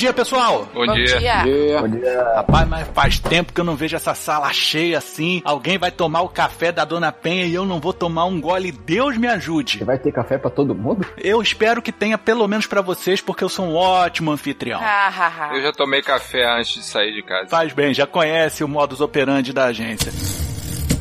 Dia, pessoal! Bom, Bom dia. dia. Bom dia. Rapaz, mas faz tempo que eu não vejo essa sala cheia assim. Alguém vai tomar o café da Dona Penha e eu não vou tomar um gole. Deus me ajude. Vai ter café pra todo mundo? Eu espero que tenha pelo menos pra vocês, porque eu sou um ótimo anfitrião. Eu já tomei café antes de sair de casa. Faz bem, já conhece o modus operandi da agência.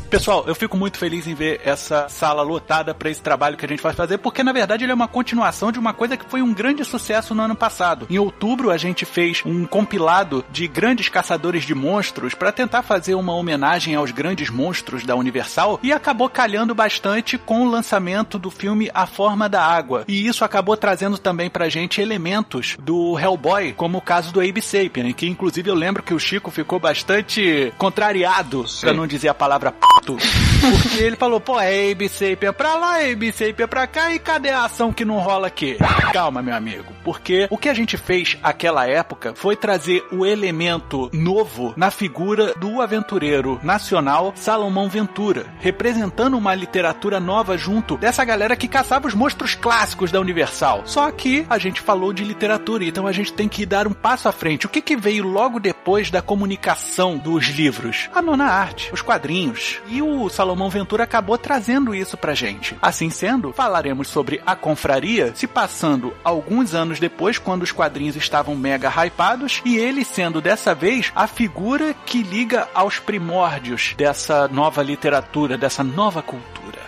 Pessoal, eu fico muito feliz em ver essa sala lotada para esse trabalho que a gente vai fazer, porque na verdade ele é uma continuação de uma coisa que foi um grande sucesso no ano passado. Em outubro a gente fez um compilado de grandes caçadores de monstros para tentar fazer uma homenagem aos grandes monstros da Universal e acabou calhando bastante com o lançamento do filme A Forma da Água. E isso acabou trazendo também pra gente elementos do Hellboy, como o caso do Abe Sapien, que inclusive eu lembro que o Chico ficou bastante contrariado, pra não dizer a palavra p porque ele falou, pô, é Abe Sapien pra lá, Abe Sapien pra cá, e cadê a ação que não rola aqui? Calma, meu amigo, porque o que a gente fez aquela época foi trazer o elemento novo na figura do aventureiro nacional Salomão Ventura, representando uma literatura nova junto dessa galera que caçava os monstros clássicos da Universal. Só que a gente falou de literatura, então a gente tem que dar um passo à frente. O que, que veio logo depois da comunicação dos livros? A nona arte, os quadrinhos. E o Salomão Ventura acabou trazendo isso pra gente. Assim sendo, falaremos sobre a confraria se passando alguns anos depois, quando os quadrinhos estavam mega hypados, e ele sendo dessa vez a figura que liga aos primórdios dessa nova literatura, dessa nova cultura.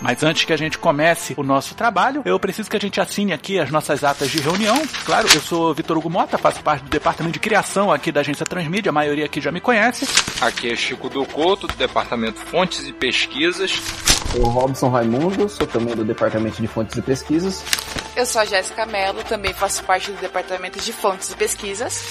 Mas antes que a gente comece o nosso trabalho, eu preciso que a gente assine aqui as nossas atas de reunião. Claro, eu sou Vitor Hugo Mota, faço parte do departamento de criação aqui da agência Transmídia, a maioria aqui já me conhece. Aqui é Chico do Couto, do Departamento Fontes e Pesquisas. Sou o Robson Raimundo, sou também do Departamento de Fontes e Pesquisas. Eu sou a Jéssica Mello, também faço parte do Departamento de Fontes e Pesquisas.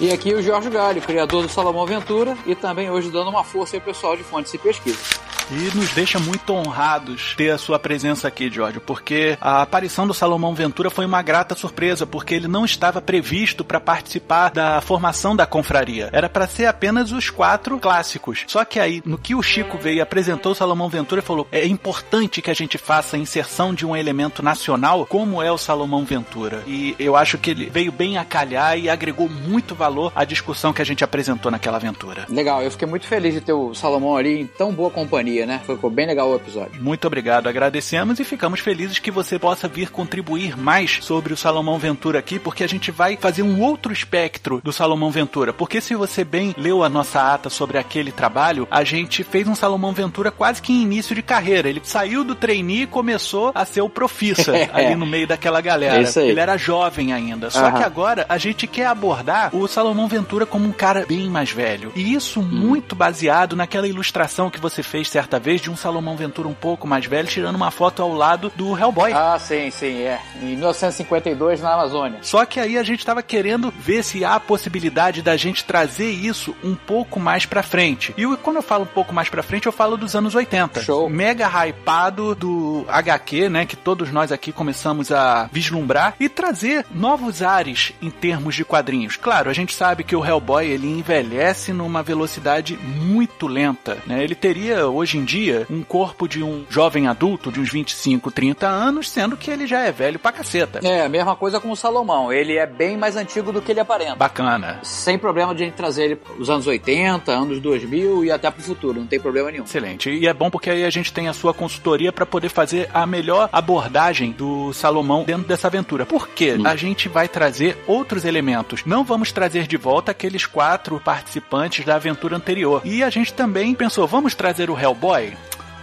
E aqui o Jorge Galho, criador do Salomão Ventura e também hoje dando uma força aí pessoal de fontes e pesquisa. E nos deixa muito honrados ter a sua presença aqui, Jorge, porque a aparição do Salomão Ventura foi uma grata surpresa, porque ele não estava previsto para participar da formação da confraria. Era para ser apenas os quatro clássicos. Só que aí, no que o Chico veio e apresentou o Salomão Ventura, falou: é importante que a gente faça a inserção de um elemento nacional, como é o Salomão Ventura. E eu acho que ele veio bem a calhar e agregou muito valor à discussão que a gente apresentou naquela aventura. Legal, eu fiquei muito feliz de ter o Salomão ali em tão boa companhia, né? Ficou bem legal o episódio. Muito obrigado, agradecemos e ficamos felizes que você possa vir contribuir mais sobre o Salomão Ventura aqui, porque a gente vai fazer um outro espectro do Salomão Ventura. Porque se você bem leu a nossa ata sobre aquele trabalho, a gente fez um Salomão Ventura quase que em início de carreira. Ele saiu do trainee e começou a ser o profissa ali no meio daquela galera. É isso aí. Ele era jovem ainda. Só Aham. que agora a gente quer abordar o Salomão Ventura como um cara bem mais velho. E isso muito baseado naquela ilustração que você fez certa vez de um Salomão Ventura um pouco mais velho, tirando uma foto ao lado do Hellboy. Ah, sim, sim, é. Em 1952 na Amazônia. Só que aí a gente tava querendo ver se há a possibilidade da gente trazer isso um pouco mais pra frente. E quando eu falo um pouco mais pra frente, eu falo dos anos 80. Show. Mega hypado do HQ, né, que todos nós aqui começamos a vislumbrar e trazer novos ares em termos de quadrinhos. Claro, a gente sabe que o Hellboy ele envelhece numa velocidade muito lenta, né? Ele teria hoje hoje em dia um corpo de um jovem adulto de uns 25, 30 anos, sendo que ele já é velho pra caceta. É, a mesma coisa com o Salomão. Ele é bem mais antigo do que ele aparenta. Bacana. Sem problema de a gente trazer ele os anos 80, anos 2000 e até pro futuro. Não tem problema nenhum. Excelente. E é bom porque aí a gente tem a sua consultoria para poder fazer a melhor abordagem do Salomão dentro dessa aventura. Por quê? Hum. A gente vai trazer outros elementos. Não vamos trazer de volta aqueles quatro participantes da aventura anterior. E a gente também pensou, vamos trazer o Hellboy? boy,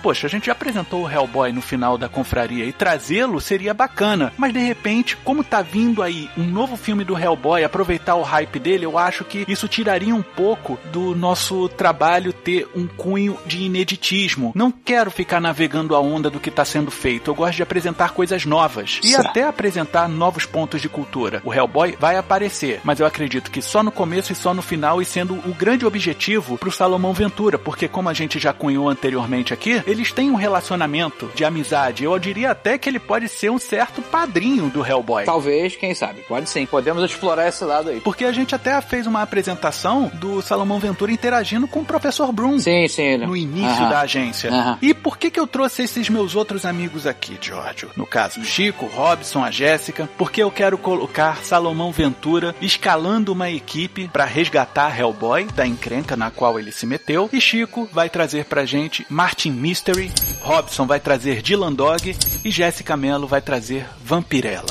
Poxa, a gente já apresentou o Hellboy no final da confraria e trazê-lo seria bacana. Mas de repente, como tá vindo aí um novo filme do Hellboy, aproveitar o hype dele, eu acho que isso tiraria um pouco do nosso trabalho ter um cunho de ineditismo. Não quero ficar navegando a onda do que tá sendo feito. Eu gosto de apresentar coisas novas e Certo. até apresentar novos pontos de cultura. O Hellboy vai aparecer, mas eu acredito que só no começo e só no final e sendo o grande objetivo pro Salomão Ventura, porque como a gente já cunhou anteriormente aqui, eles têm um relacionamento de amizade. Eu diria até que ele pode ser um certo padrinho do Hellboy. Talvez, quem sabe. Pode sim. Podemos explorar esse lado aí. Porque a gente até fez uma apresentação do Salomão Ventura interagindo com o Professor Broom. Sim, sim. Ele. No início da agência. E por que que eu trouxe esses meus outros amigos aqui, Giorgio? No caso, Chico, Robson, a Jéssica, porque eu quero colocar Salomão Ventura escalando uma equipe para resgatar Hellboy da encrenca na qual ele se meteu. E Chico vai trazer pra gente Martin Mystery, Robson vai trazer Dylan Dog e Jéssica Mello vai trazer Vampirella.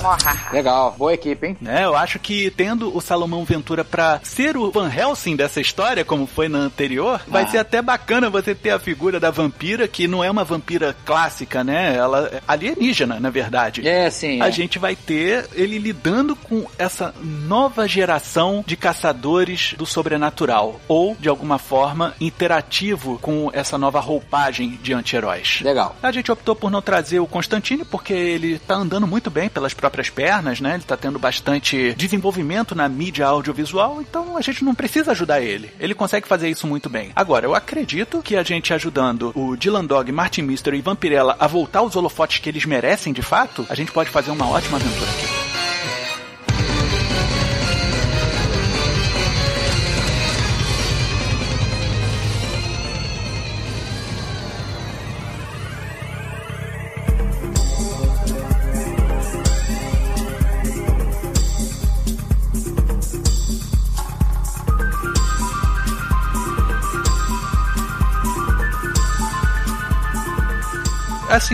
Legal. Boa equipe, hein? né? Eu acho que tendo o Salomão Ventura pra ser o Van Helsing dessa história, como foi na anterior, vai Ah. ser até bacana você ter a figura da vampira, que não é uma vampira clássica, né? Ela é alienígena, na verdade. É, sim. A é. gente vai ter ele lidando com essa nova geração de caçadores do sobrenatural, ou, de alguma forma, interativo com essa nova roupagem de anti-heróis. Legal. A gente optou por não trazer o Constantine porque ele tá andando muito bem pelas próprias pernas, né? Ele tá tendo bastante desenvolvimento na mídia audiovisual, então a gente não precisa ajudar ele. Ele consegue fazer isso muito bem. Agora, eu acredito que a gente ajudando o Dylan Dog, Martin Mystery e Vampirella a voltar aos holofotes que eles merecem de fato, a gente pode fazer uma ótima aventura aqui.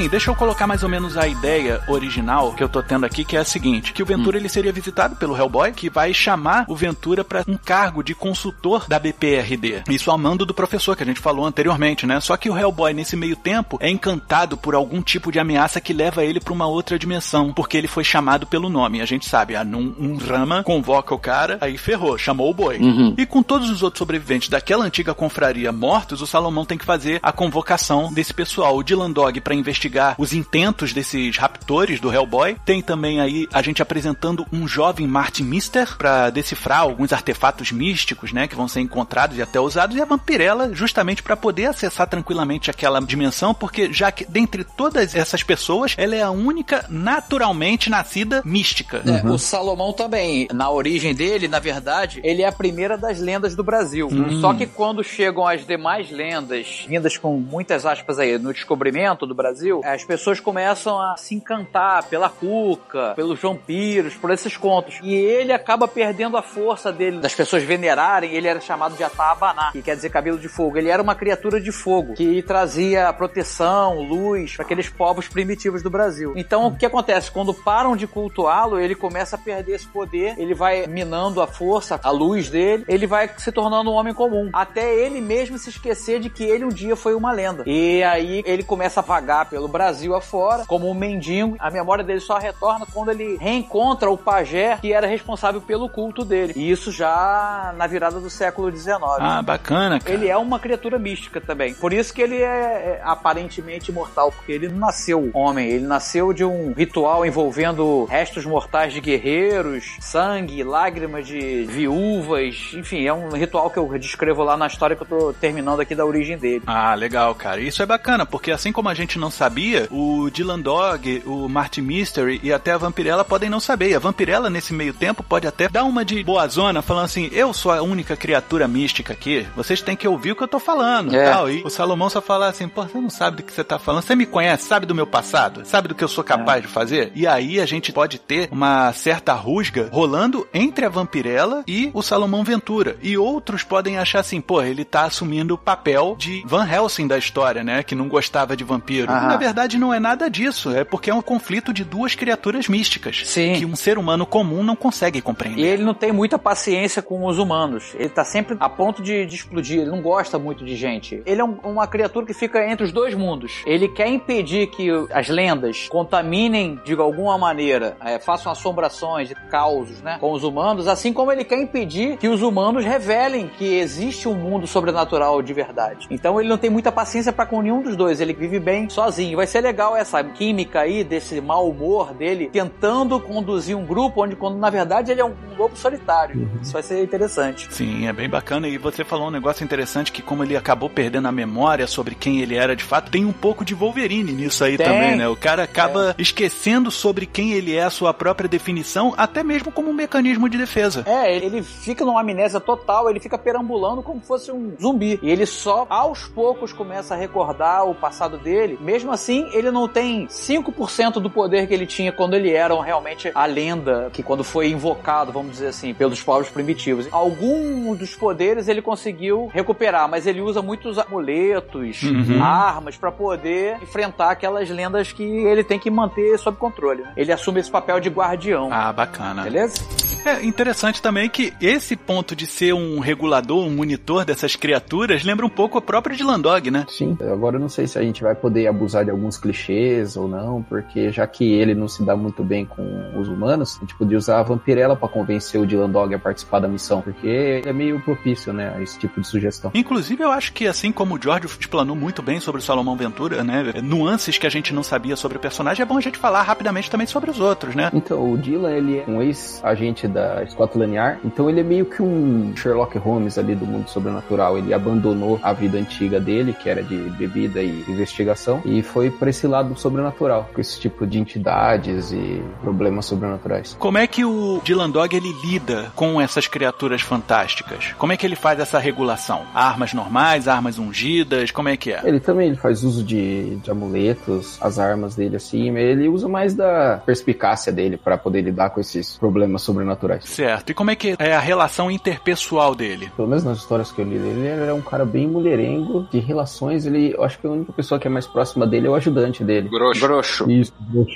Assim, deixa eu colocar mais ou menos a ideia original que eu tô tendo aqui, que é a seguinte, que o Ventura ele seria visitado pelo Hellboy, que vai chamar o Ventura para um cargo de consultor da BPRD. Isso ao mando do professor que a gente falou anteriormente, né? Só que o Hellboy nesse meio tempo é encantado por algum tipo de ameaça que leva ele para uma outra dimensão, porque ele foi chamado pelo nome. A gente sabe, ah, num, um Rama convoca o cara, aí ferrou, chamou o boi. Uhum. E com todos os outros sobreviventes daquela antiga confraria mortos, o Salomão tem que fazer a convocação desse pessoal. O Dylan Dog para investigar os intentos desses raptores do Hellboy. Tem também aí a gente apresentando um jovem Martin Mister para decifrar alguns artefatos místicos, né, que vão ser encontrados e até usados. E a Vampirella justamente para poder acessar tranquilamente aquela dimensão, porque já que dentre todas essas pessoas, ela é a única naturalmente nascida mística. É, o Salomão também, na origem dele, na verdade, ele é a primeira das lendas do Brasil. Hum. Só que quando chegam as demais lendas, vindas com muitas aspas aí, no descobrimento do Brasil, as pessoas começam a se encantar pela Cuca, pelos vampiros, por esses contos. E ele acaba perdendo a força dele, das pessoas venerarem, ele era chamado de Atabaná, que quer dizer cabelo de fogo. Ele era uma criatura de fogo, que trazia proteção, luz para aqueles povos primitivos do Brasil. Então, o que acontece? Quando param de cultuá-lo, ele começa a perder esse poder, ele vai minando a força, a luz dele, ele vai se tornando um homem comum. Até ele mesmo se esquecer de que ele um dia foi uma lenda. E aí ele começa a vagar pelo Brasil afora, como um mendigo. A memória dele só retorna quando ele reencontra o pajé que era responsável pelo culto dele. E isso já na virada do século XIX. Ah, bacana, cara. Ele é uma criatura mística também. Por isso que ele é, é aparentemente imortal, porque ele não nasceu homem, ele nasceu de um ritual envolvendo restos mortais de guerreiros, sangue, lágrimas de viúvas, enfim, é um ritual que eu descrevo lá na história que eu tô terminando aqui da origem dele. Ah, legal, cara. Isso é bacana, porque assim como a gente não não sabia, o Dylan Dog, o Martin Mystery e até a Vampirella podem não saber. E a Vampirella, nesse meio tempo, pode até dar uma de boa zona, falando assim: eu sou a única criatura mística aqui, vocês têm que ouvir o que eu tô falando. É. Tal. E o Salomão só fala assim: pô, você não sabe do que você tá falando, você me conhece, sabe do meu passado, sabe do que eu sou capaz de fazer? E aí a gente pode ter uma certa rusga rolando entre a Vampirella e o Salomão Ventura. E outros podem achar assim: pô, ele tá assumindo o papel de Van Helsing da história, né? Que não gostava de vampiro. Aham. Na verdade, não é nada disso. É porque é um conflito de duas criaturas místicas. Sim. Que um ser humano comum não consegue compreender. E ele não tem muita paciência com os humanos. Ele tá sempre a ponto de, de explodir. Ele não gosta muito de gente. Ele é um- uma criatura que fica entre os dois mundos. Ele quer impedir que as lendas contaminem de alguma maneira, é, façam assombrações e causos, né, com os humanos, assim como ele quer impedir que os humanos revelem que existe um mundo sobrenatural de verdade. Então ele não tem muita paciência pra com nenhum dos dois. Ele vive bem sozinho. Vai ser legal essa química aí desse mau humor dele tentando conduzir um grupo onde quando na verdade ele é um, um lobo solitário. Isso vai ser interessante. Sim, é bem bacana. E você falou um negócio interessante que, como ele acabou perdendo a memória sobre quem ele era de fato, tem um pouco de Wolverine nisso aí Tem. também, né? O cara acaba esquecendo sobre quem ele é, a sua própria definição, até mesmo como um mecanismo de defesa. É, ele ele fica numa amnésia total, ele fica perambulando como fosse um zumbi. E ele só aos poucos começa a recordar o passado dele. Mesmo assim, ele não tem 5% do poder que ele tinha quando ele era realmente a lenda, que quando foi invocado, vamos dizer assim, pelos povos primitivos. Alguns dos poderes ele conseguiu recuperar, mas ele usa muitos amuletos, Uhum. armas pra poder enfrentar aquelas lendas que ele tem que manter sob controle. né? Ele assume esse papel de guardião. Ah, bacana. Beleza? É interessante também que esse ponto de ser um regulador, um monitor dessas criaturas, lembra um pouco a própria de Landog, né? Sim, agora eu não sei se a gente vai poder abusar de alguns clichês ou não, porque já que ele não se dá muito bem com os humanos, a gente podia usar a Vampirella pra convencer o Dylan Dog a participar da missão, porque é meio propício, né, a esse tipo de sugestão. Inclusive, eu acho que assim como o George explanou muito bem sobre o Salomão Ventura, né? Nuances que a gente não sabia sobre o personagem, é bom a gente falar rapidamente também sobre os outros, né? Então, o Dylan, ele é um ex-agente da Scotland Yard, então ele é meio que um Sherlock Holmes ali do mundo sobrenatural. Ele abandonou a vida antiga dele, que era de bebida e investigação, e foi pra esse lado sobrenatural, com esse tipo de entidades e problemas sobrenaturais. Como é que o Dylan Dog ele lida com essas criaturas fantásticas? Como é que ele faz essa regulação? Armas normais, armas ungidas, como é que é? Ele também ele faz uso de, de amuletos, as armas dele assim, ele usa mais da perspicácia dele pra poder lidar com esses problemas sobrenaturais. Certo. E como é que é a relação interpessoal dele? Pelo menos nas histórias que eu li dele, ele era um cara bem mulherengo, de relações, ele, eu acho que a única pessoa que é mais próxima dele é o ajudante dele. Grosso. Grosso. Isso,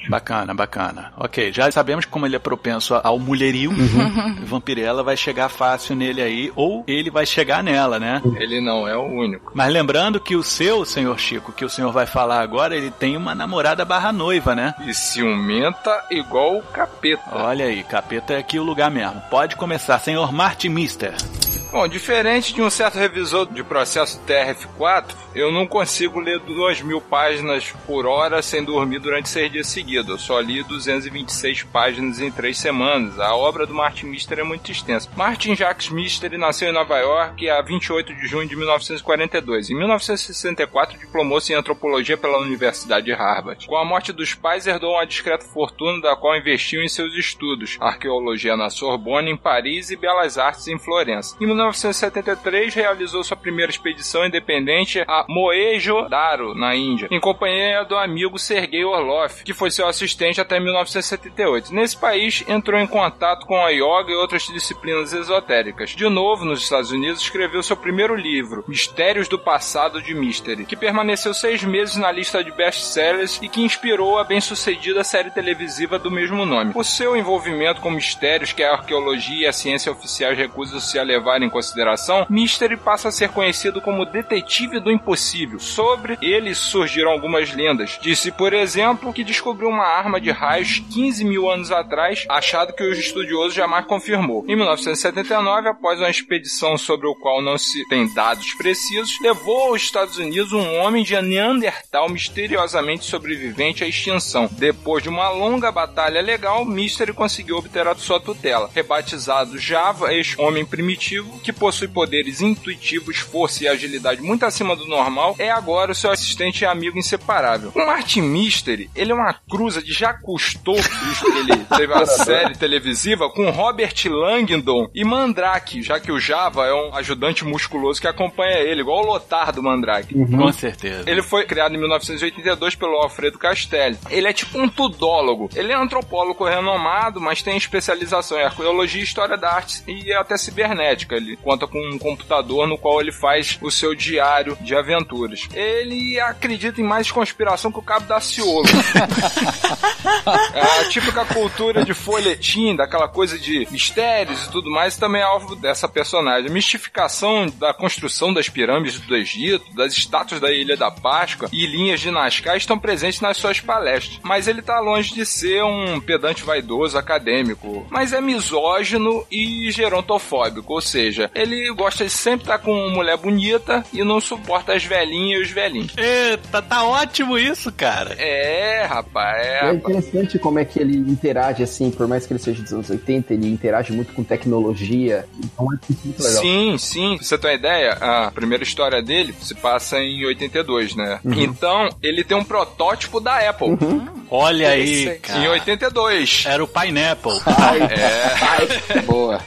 Bacana, bacana. Ok, já sabemos que como ele é propenso ao mulherio, Vampirella vai chegar fácil nele aí, ou ele vai chegar nela, né? Ele não é o único. Mas lembrando que o seu, senhor Chico, que o senhor vai falar agora, ele tem uma namorada barra noiva, né? E ciumenta igual o capeta. Olha aí, capeta é aqui o lugar mesmo. Pode começar, senhor Martin Mister. Bom, diferente de um certo revisor de processo TRF4, eu não consigo ler 2 mil páginas por hora sem dormir durante seis dias seguidos. Eu só li 226 páginas em três semanas. A obra do Martin Mister é muito extensa. Martin Jacques Mister nasceu em Nova York a 28 de junho de 1942. Em 1964, diplomou-se em antropologia pela Universidade de Harvard. Com a morte dos pais, herdou uma discreta fortuna da qual investiu em seus estudos: arqueologia na Sorbonne, em Paris, e belas artes em Florença. Em 1973, realizou sua primeira expedição independente a Mohenjo-Daro, na Índia, em companhia do amigo Sergei Orlov, que foi seu assistente até 1978. Nesse país, entrou em contato com a yoga e outras disciplinas esotéricas. De novo, nos Estados Unidos, escreveu seu primeiro livro, Mistérios do Passado de Mystery, que permaneceu seis meses na lista de best-sellers e que inspirou a bem-sucedida série televisiva do mesmo nome. O seu envolvimento com mistérios que a arqueologia e a ciência oficiais recusam-se a levar em consideração, Mystery passa a ser conhecido como detetive do impossível. Sobre ele surgiram algumas lendas. Disse, por exemplo, que descobriu uma arma de raios 15 mil anos atrás, achado que o estudioso jamais confirmou. Em 1979, após uma expedição sobre o qual não se tem dados precisos, levou aos Estados Unidos um homem de Neandertal misteriosamente sobrevivente à extinção. Depois de uma longa batalha legal, Mystery conseguiu obter a sua tutela. Rebatizado Java, este homem primitivo que possui poderes intuitivos, força e agilidade muito acima do normal é agora o seu assistente e amigo inseparável. O Martin Mystery, ele é uma cruza de já custou, visto que ele teve uma série televisiva com Robert Langdon e Mandrake, já que o Java é um ajudante musculoso que acompanha ele, igual o Lotar do Mandrake. Com certeza. Ele foi criado em 1982 pelo Alfredo Castelli. Ele é tipo um tudólogo. Ele é antropólogo renomado, mas tem especialização em arqueologia, história da arte e até cibernética. Ele conta com um computador no qual ele faz o seu diário de aventuras. Ele acredita em mais conspiração que o cabo da Ciolo. é a típica cultura de folhetim, daquela coisa de mistérios e tudo mais, também é alvo dessa personagem. A mistificação da construção das pirâmides do Egito, das estátuas da Ilha da Páscoa e linhas de Nazca estão presentes nas suas palestras. Mas ele tá longe de ser um pedante vaidoso acadêmico, mas é misógino e gerontofóbico, ou seja, ele gosta de sempre estar com mulher bonita e não suporta as velhinhas e os velhinhos. Eita, tá ótimo isso, cara. É, rapaz, é. É rapaz. interessante como é que ele interage, assim, por mais que ele seja dos anos 80, ele interage muito com tecnologia. Então é muito legal. Sim, sim. Pra você ter uma ideia, a primeira história dele se passa em 82, né? Uhum. Então, ele tem um protótipo da Apple. Olha aí, cara. Em 82. Era o Pineapple. É. Boa.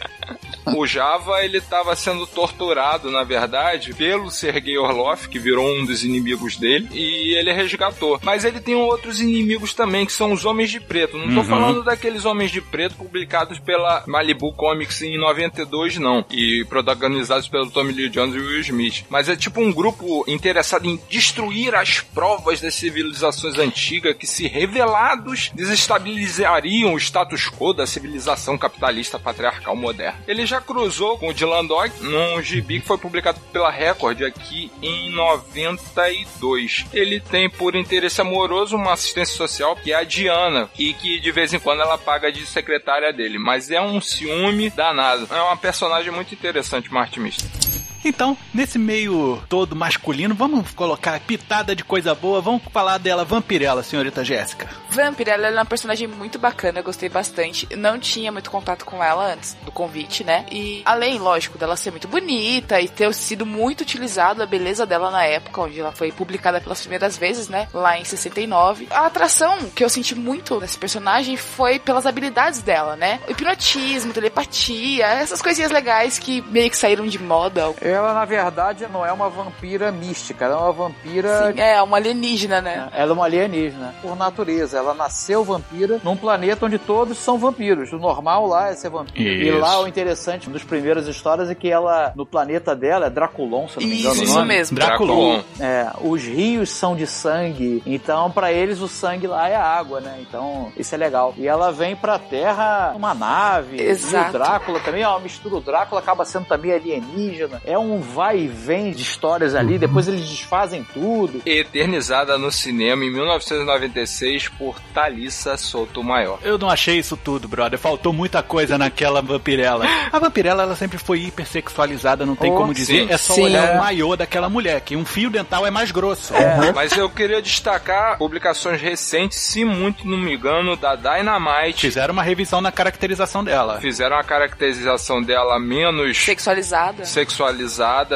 O Java, ele tava sendo torturado, na verdade, pelo Sergei Orlov, que virou um dos inimigos dele, e ele resgatou. Mas ele tem outros inimigos também, que são os Homens de Preto. Não tô Uhum. falando daqueles Homens de Preto publicados pela Malibu Comics em 92, não. E protagonizados pelo Tommy Lee Jones e Will Smith. Mas é tipo um grupo interessado em destruir as provas das civilizações antigas que, se revelados, desestabilizariam o status quo da civilização capitalista patriarcal moderna. Ele já cruzou com o Dylan Dog num gibi que foi publicado pela Record aqui em 92. Ele tem por interesse amoroso uma assistência social que é a Diana e que de vez em quando ela paga de secretária dele, mas é um ciúme danado. É uma personagem muito interessante, Martin Mister. Então, nesse meio todo masculino, vamos colocar pitada de coisa boa. Vamos falar dela, Vampirella, senhorita Jéssica. Vampirella é uma personagem muito bacana, eu gostei bastante. Eu não tinha muito contato com ela antes do convite, né? E além, lógico, dela ser muito bonita e ter sido muito utilizado a beleza dela na época, onde ela foi publicada pelas primeiras vezes, né? Lá em 69. A atração que eu senti muito nesse personagem foi pelas habilidades dela, né? O hipnotismo, telepatia, essas coisinhas legais que meio que saíram de moda. Ela, na verdade, não é uma vampira mística, ela é uma vampira. Sim, é, uma alienígena, né? Ela é uma alienígena, por natureza. Ela nasceu vampira num planeta onde todos são vampiros. O normal lá é ser vampiro. E Isso. lá o interessante, uma das primeiras histórias é que ela, no planeta dela, é Draculon, se eu não me engano Isso, o isso mesmo. Draculon. É, os rios são de sangue, então pra eles o sangue lá é água, né? Então isso é legal. E ela vem pra Terra numa nave. Exato. E o Drácula também, ó, mistura o Drácula acaba sendo também alienígena. É um vai e vem de histórias ali, depois eles desfazem tudo. Eternizada no cinema em 1996 por Thalissa Sotomayor. Eu não achei isso tudo, brother. Faltou muita coisa naquela vampirella. A vampirella, ela sempre foi hipersexualizada, não tem Oh, como dizer. sim. é só Sim. olhar É. o maiô daquela mulher, que um fio dental é mais grosso. Mas eu queria destacar publicações recentes, se muito não me engano, da Dynamite. Fizeram uma revisão na caracterização dela. Fizeram a caracterização dela menos Sexualizada. sexualizada,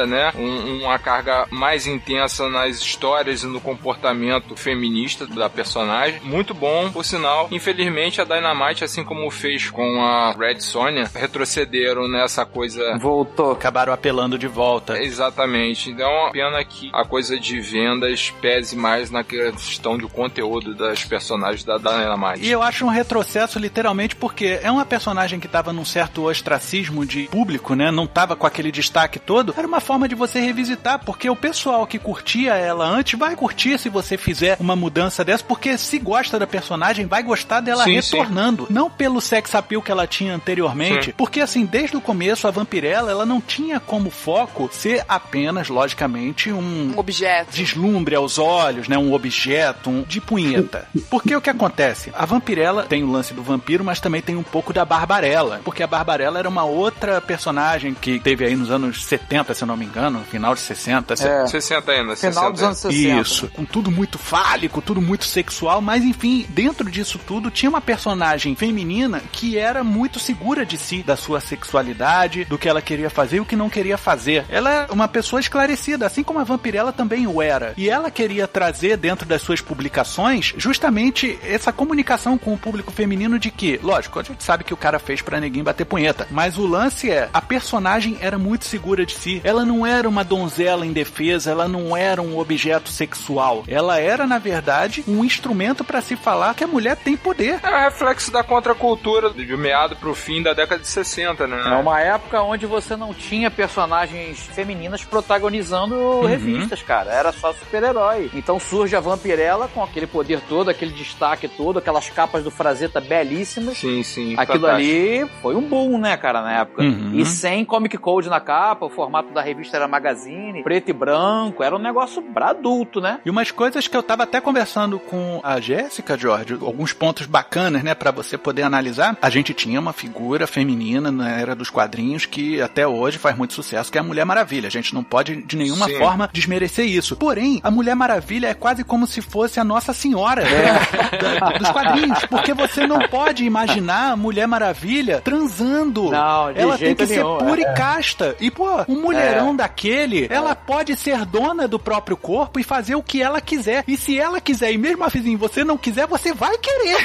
né? Um- uma carga mais intensa nas histórias e no comportamento feminista da personagem. Muito bom, por sinal. Infelizmente, a Dynamite, assim como fez com a Red Sonja, retrocederam nessa coisa Voltou. Acabaram apelando de volta. Exatamente. Então, é pena que a coisa de vendas pese mais na questão de conteúdo das personagens da Dynamite. E eu acho um retrocesso literalmente porque é uma personagem que tava num certo ostracismo de público, né? Não tava com aquele destaque todo. Era uma forma de você revisitar, porque o pessoal que curtia ela antes vai curtir se você fizer uma mudança dessa, porque se gosta da personagem, vai gostar dela Sim, sim. retornando. Não pelo sex appeal que ela tinha anteriormente, Sim. porque assim, desde o começo a Vampirella, ela não tinha como foco ser apenas, logicamente, um Um objeto. deslumbre aos olhos, né? Um objeto, um de punheta. Porque o que acontece? A vampirella tem o lance do vampiro, mas também tem um pouco da Barbarella. Porque a Barbarella era uma outra personagem que teve aí nos anos 70 70, se eu não me engano, final de 60. É. 60 ainda, Final 60. dos anos 60. Isso, com tudo muito fálico, tudo muito sexual, mas enfim, dentro disso tudo tinha uma personagem feminina que era muito segura de si, da sua sexualidade, do que ela queria fazer e o que não queria fazer. Ela é uma pessoa esclarecida, assim como a Vampirella também o era. E ela queria trazer dentro das suas publicações justamente essa comunicação com o público feminino de que, lógico, a gente sabe que o cara fez pra ninguém bater punheta, mas o lance é, a personagem era muito segura de si. Ela não era uma donzela indefesa, ela não era um objeto sexual. Ela era, na verdade, um instrumento pra se falar que a mulher tem poder. É o reflexo da contracultura de meado pro fim da década de 60, né? É uma época onde você não tinha personagens femininas protagonizando revistas, cara. Era só super-herói. Então surge a Vampirella com aquele poder todo, aquele destaque todo, aquelas capas do Frazetta belíssimas. Sim, sim. Aquilo fantástico. ali foi um boom, né, cara, na época. Uhum. E sem Comic Code na capa, o formato da revista era magazine, preto e branco, era um negócio pra adulto, né? E umas coisas que eu tava até conversando com a Jéssica, Jorge, alguns pontos bacanas, né, Pra você poder analisar. A gente tinha uma figura feminina na era dos quadrinhos que até hoje faz muito sucesso, que é a Mulher Maravilha. A gente não pode de nenhuma Sim. forma desmerecer isso. Porém, a Mulher Maravilha é quase como se fosse a Nossa Senhora da- dos quadrinhos, porque você não pode imaginar a Mulher Maravilha transando. Não, de ela tem que nenhum, ser pura é. e casta. E, pô, um mulherão daquele, ela pode ser dona do próprio corpo e fazer o que ela quiser. E se ela quiser, e mesmo assim você não quiser, você vai querer.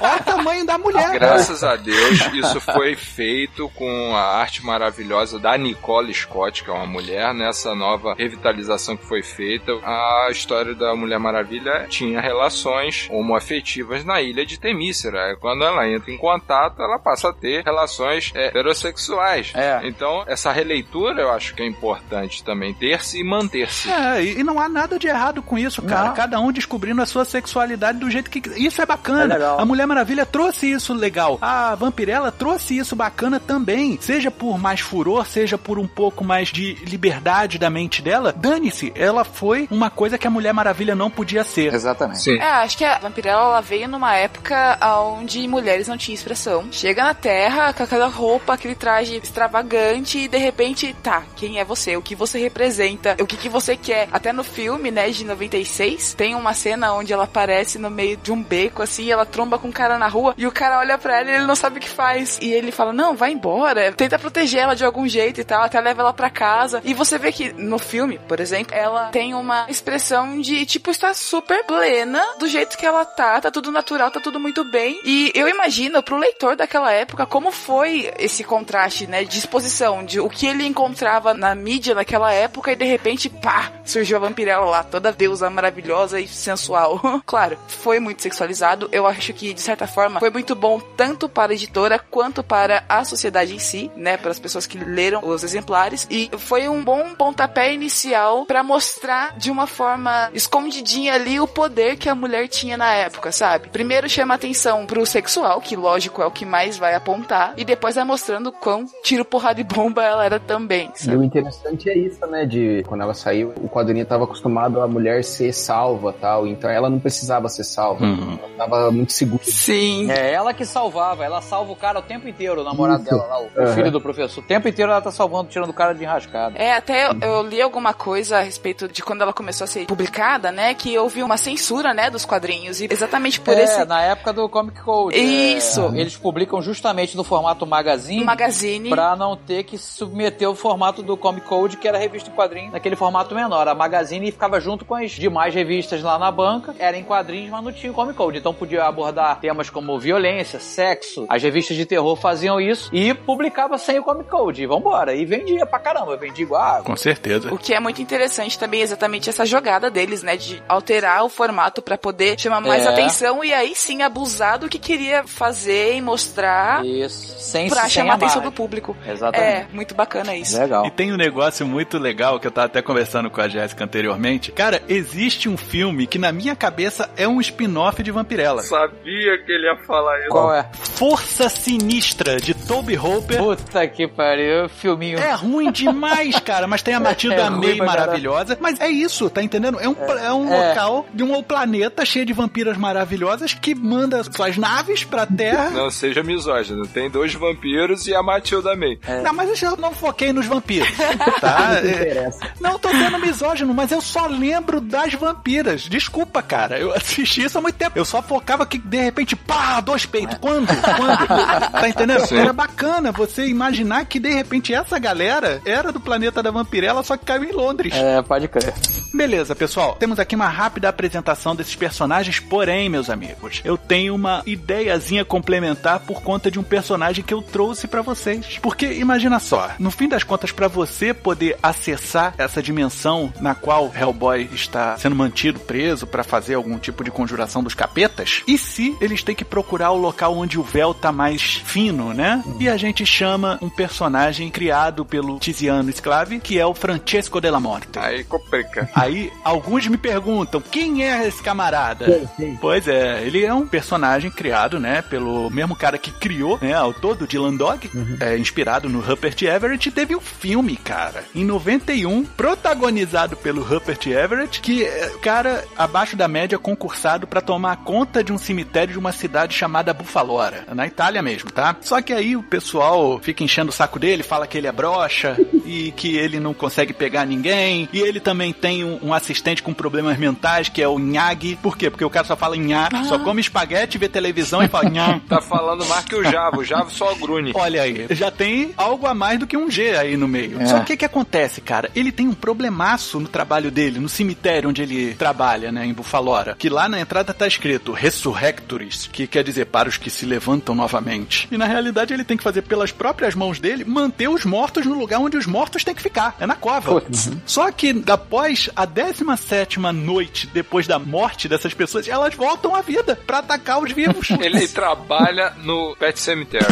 Olha o tamanho da mulher. Graças a Deus, isso foi feito com a arte maravilhosa da Nicole Scott, que é uma mulher, nessa nova revitalização que foi feita. A história da Mulher Maravilha tinha relações homoafetivas na ilha de Temícera. É Quando ela entra em contato, ela passa a ter relações é, heterossexuais. É. Então, essa releitura eu acho que é importante também ter-se e manter-se. É, e e não há nada de errado com isso, cara. Não. Cada um descobrindo a sua sexualidade do jeito que. Isso é bacana. É a Mulher Maravilha trouxe isso legal. A Vampirella trouxe isso bacana também. Seja por mais furor, seja por um pouco mais de liberdade da mente dela. Dane-se, ela foi uma coisa que a Mulher Maravilha não podia ser. Exatamente. Sim. É, acho que a Vampirella ela veio numa época onde mulheres não tinham expressão. Chega na Terra com aquela roupa, aquele traje extravagante e de repente, tá, quem é você? O que você representa? O que, que você quer? Até no filme, né, de 96, tem uma cena onde ela aparece no meio de um beco, assim, ela tromba com um cara na rua e o cara olha pra ela e ele não sabe o que faz. E ele fala, não, vai embora. Tenta proteger ela de algum jeito e tal, até leva ela pra casa. E você vê que no filme, por exemplo, ela tem uma expressão de, tipo, estar super plena do jeito que ela tá, tá tudo natural, tá tudo muito bem. E eu imagino pro leitor daquela época como foi esse contraste, né, de exposição, de o que ele encontrava na mídia naquela época e de repente, pá, surgiu a vampirella lá, toda deusa maravilhosa e sensual. claro, foi muito sexualizado. Eu acho que, de certa forma, foi muito bom tanto para a editora quanto para a sociedade em si, né, para as pessoas que leram os exemplares. E foi um bom pontapé inicial para mostrar de uma forma escondidinha ali o poder que a mulher tinha na época, sabe? Primeiro chama atenção pro sexual, que lógico é o que mais vai apontar, e depois vai mostrando quão tiro, porrada e bomba ela era também, E o interessante é isso, né? De quando ela saiu, o quadrinho tava acostumado a mulher ser salva tal. Então ela não precisava ser salva. Uhum. Ela tava muito segura. Sim. É ela que salvava, ela salva o cara o tempo inteiro, o namorado Isso. dela lá, o, Aham. filho do professor. O tempo inteiro ela tá salvando, tirando o cara de enrascada. É, até eu, eu li alguma coisa a respeito de quando ela começou a ser publicada, né? Que houve uma censura, né, dos quadrinhos. E exatamente por é, esse na época do Comic Code. Isso. é, eles publicam justamente no formato magazine. magazine. Pra não ter que submeter o formato do Comic Code, que era revista em quadrinhos, naquele formato menor. A Magazine ficava junto com as demais revistas lá na banca, era em quadrinhos, mas não tinha o Comic Code. Então podia abordar temas como violência, sexo. As revistas de terror faziam isso e publicava sem o Comic Code. E vambora. E vendia pra caramba, vendia igual. Com certeza. O que é muito interessante também é exatamente essa jogada deles, né? De alterar o formato pra poder chamar mais É. atenção e aí sim abusar do que queria fazer e mostrar Isso. Sem pra sem chamar a atenção do público. Exatamente. É, muito bacana isso. Legal. E tem um negócio muito legal que eu tava até conversando com a Jéssica anteriormente. Cara, existe um filme que na minha cabeça é um spin-off de Vampirella. Sabia que ele ia falar isso. Qual é? Força Sinistra, de Toby Hooper. Puta que pariu, filminho. É ruim demais, cara, mas tem a Matilda É May caralho. maravilhosa. Mas é isso, tá entendendo? É um, é um É. local de um planeta cheio de vampiras maravilhosas que manda suas naves pra Terra. Não seja misógino. Tem dois vampiros e a Matilda May. É. Não, mas eu não foquei nos vampiros. Vampiros. Tá? É, não tô sendo misógino, mas eu só lembro das vampiras. Desculpa, cara. Eu assisti isso há muito tempo. Eu só focava que, de repente, pá, dois peitos. Quando? Quando? Tá entendendo? Sim. Era bacana você imaginar que, de repente, essa galera era do planeta da vampirela, só que caiu em Londres. É, pode crer. Beleza, pessoal. Temos aqui uma rápida apresentação desses personagens, porém, meus amigos, eu tenho uma ideiazinha complementar por conta de um personagem que eu trouxe pra vocês. Porque imagina só, no fim das contas, pra você poder acessar essa dimensão na qual Hellboy está sendo mantido preso pra fazer algum tipo de conjuração dos capetas, e se eles têm que procurar o local onde o véu tá mais fino, né? E a gente chama um personagem criado pelo Tiziano Sclavi, que é o Francesco della Morte. Aí complica. Aí alguns me perguntam quem é esse camarada? Pois é, ele é um personagem criado, né, pelo mesmo cara que criou, né, ao todo Dylan Dog, é, inspirado no Rupert Everett, e teve um filme, cara, em 91, protagonizado pelo Rupert Everett, que é cara abaixo da média concursado pra tomar conta de um cemitério de uma cidade chamada Bufalora, na Itália mesmo, tá? Só que aí o pessoal fica enchendo o saco dele, fala que ele é broxa e que ele não consegue pegar ninguém, e ele também tem um, um assistente com problemas mentais, que é o Nhag. Por quê? Porque o cara só fala Nhá, só come espaguete, vê televisão e fala Nhá. Tá falando mais que o Javo. O Javo só grune. Olha aí, já tem algo a mais do que um G aí no meio. É. Só que o que, que acontece, cara? Ele tem um problemaço no trabalho dele, no cemitério onde ele trabalha, né, em Bufalora. Que lá na entrada tá escrito Resurrectores, que quer dizer para os que se levantam novamente. E na realidade ele tem que fazer pelas próprias mãos dele manter os mortos no lugar onde os mortos têm que ficar. É na cova. Putz. Só que após a 17 noite depois da morte dessas pessoas, elas voltam à vida pra atacar os vivos. Ele trabalha no Pet Cemetery.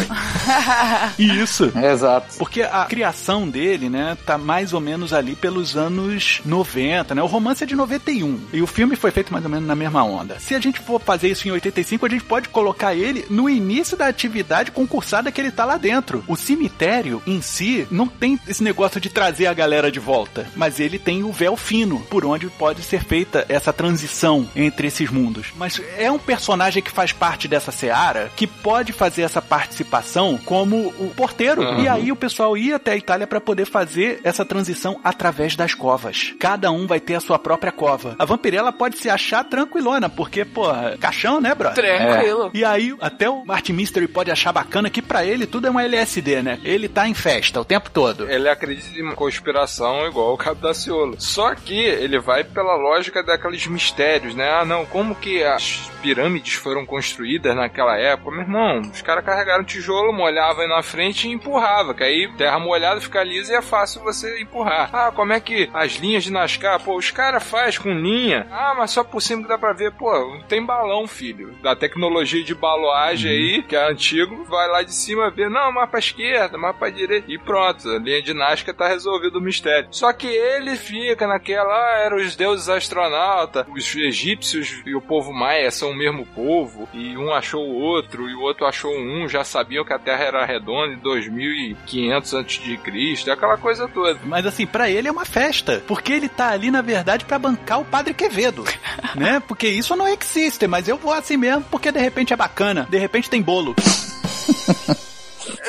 Isso. Exato. Porque a criação dele, né, tá mais ou menos ali pelos anos 90, né? O romance é de 91 e o filme foi feito mais ou menos na mesma onda. Se a gente for fazer isso em 85, a gente pode colocar ele no início da atividade concursada que ele tá lá dentro. O cemitério em si não tem esse negócio de trazer a galera de volta, mas ele tem o véu fino por onde pode ser feita essa transição entre esses mundos. Mas é um personagem que faz parte dessa seara que pode fazer essa participação como o porteiro. Uhum. E aí o pessoal ia até a Itália para poder fazer essa transição através das covas. Cada um vai ter a sua própria cova. A vampirela pode se achar tranquilona, porque, pô, caixão, né, brother? Tranquilo. E aí, até o Martin Mystery pode achar bacana que pra ele tudo é um LSD, né? Ele tá em festa o tempo todo. Ele acredita em conspiração igual o Cabo da Ciolo. Só que ele vai pela lógica daqueles mistérios, né? Ah, não, como que as pirâmides foram construídas naquela época? Meu irmão, os caras carregaram tijolo, molhavam aí na frente e empurrava, que aí terra molhada fica lisa e é fácil você empurrar. Ah, como é que as linhas de Nascar, pô, os caras faz com linha. Ah, mas só por cima que dá pra ver, pô, tem balão, filho. Da tecnologia de baloagem aí, que é antigo, vai lá de cima ver, não, mais pra esquerda, mais pra direita, e pronto, a linha de Nazca tá resolvido o mistério. Só que ele fica naquela, ah, eram os deuses astronautas, os egípcios e o povo maia são o mesmo povo, e um achou o outro, e o outro achou um, já sabiam que a Terra era redonda em 2500 a.C., aquela coisa toda. Mas assim, pra ele é uma festa, porque ele tá ali na verdade pra bancar o Padre Quevedo, né? Porque isso não existe, mas eu vou assim mesmo porque de repente é bacana, de repente tem bolo.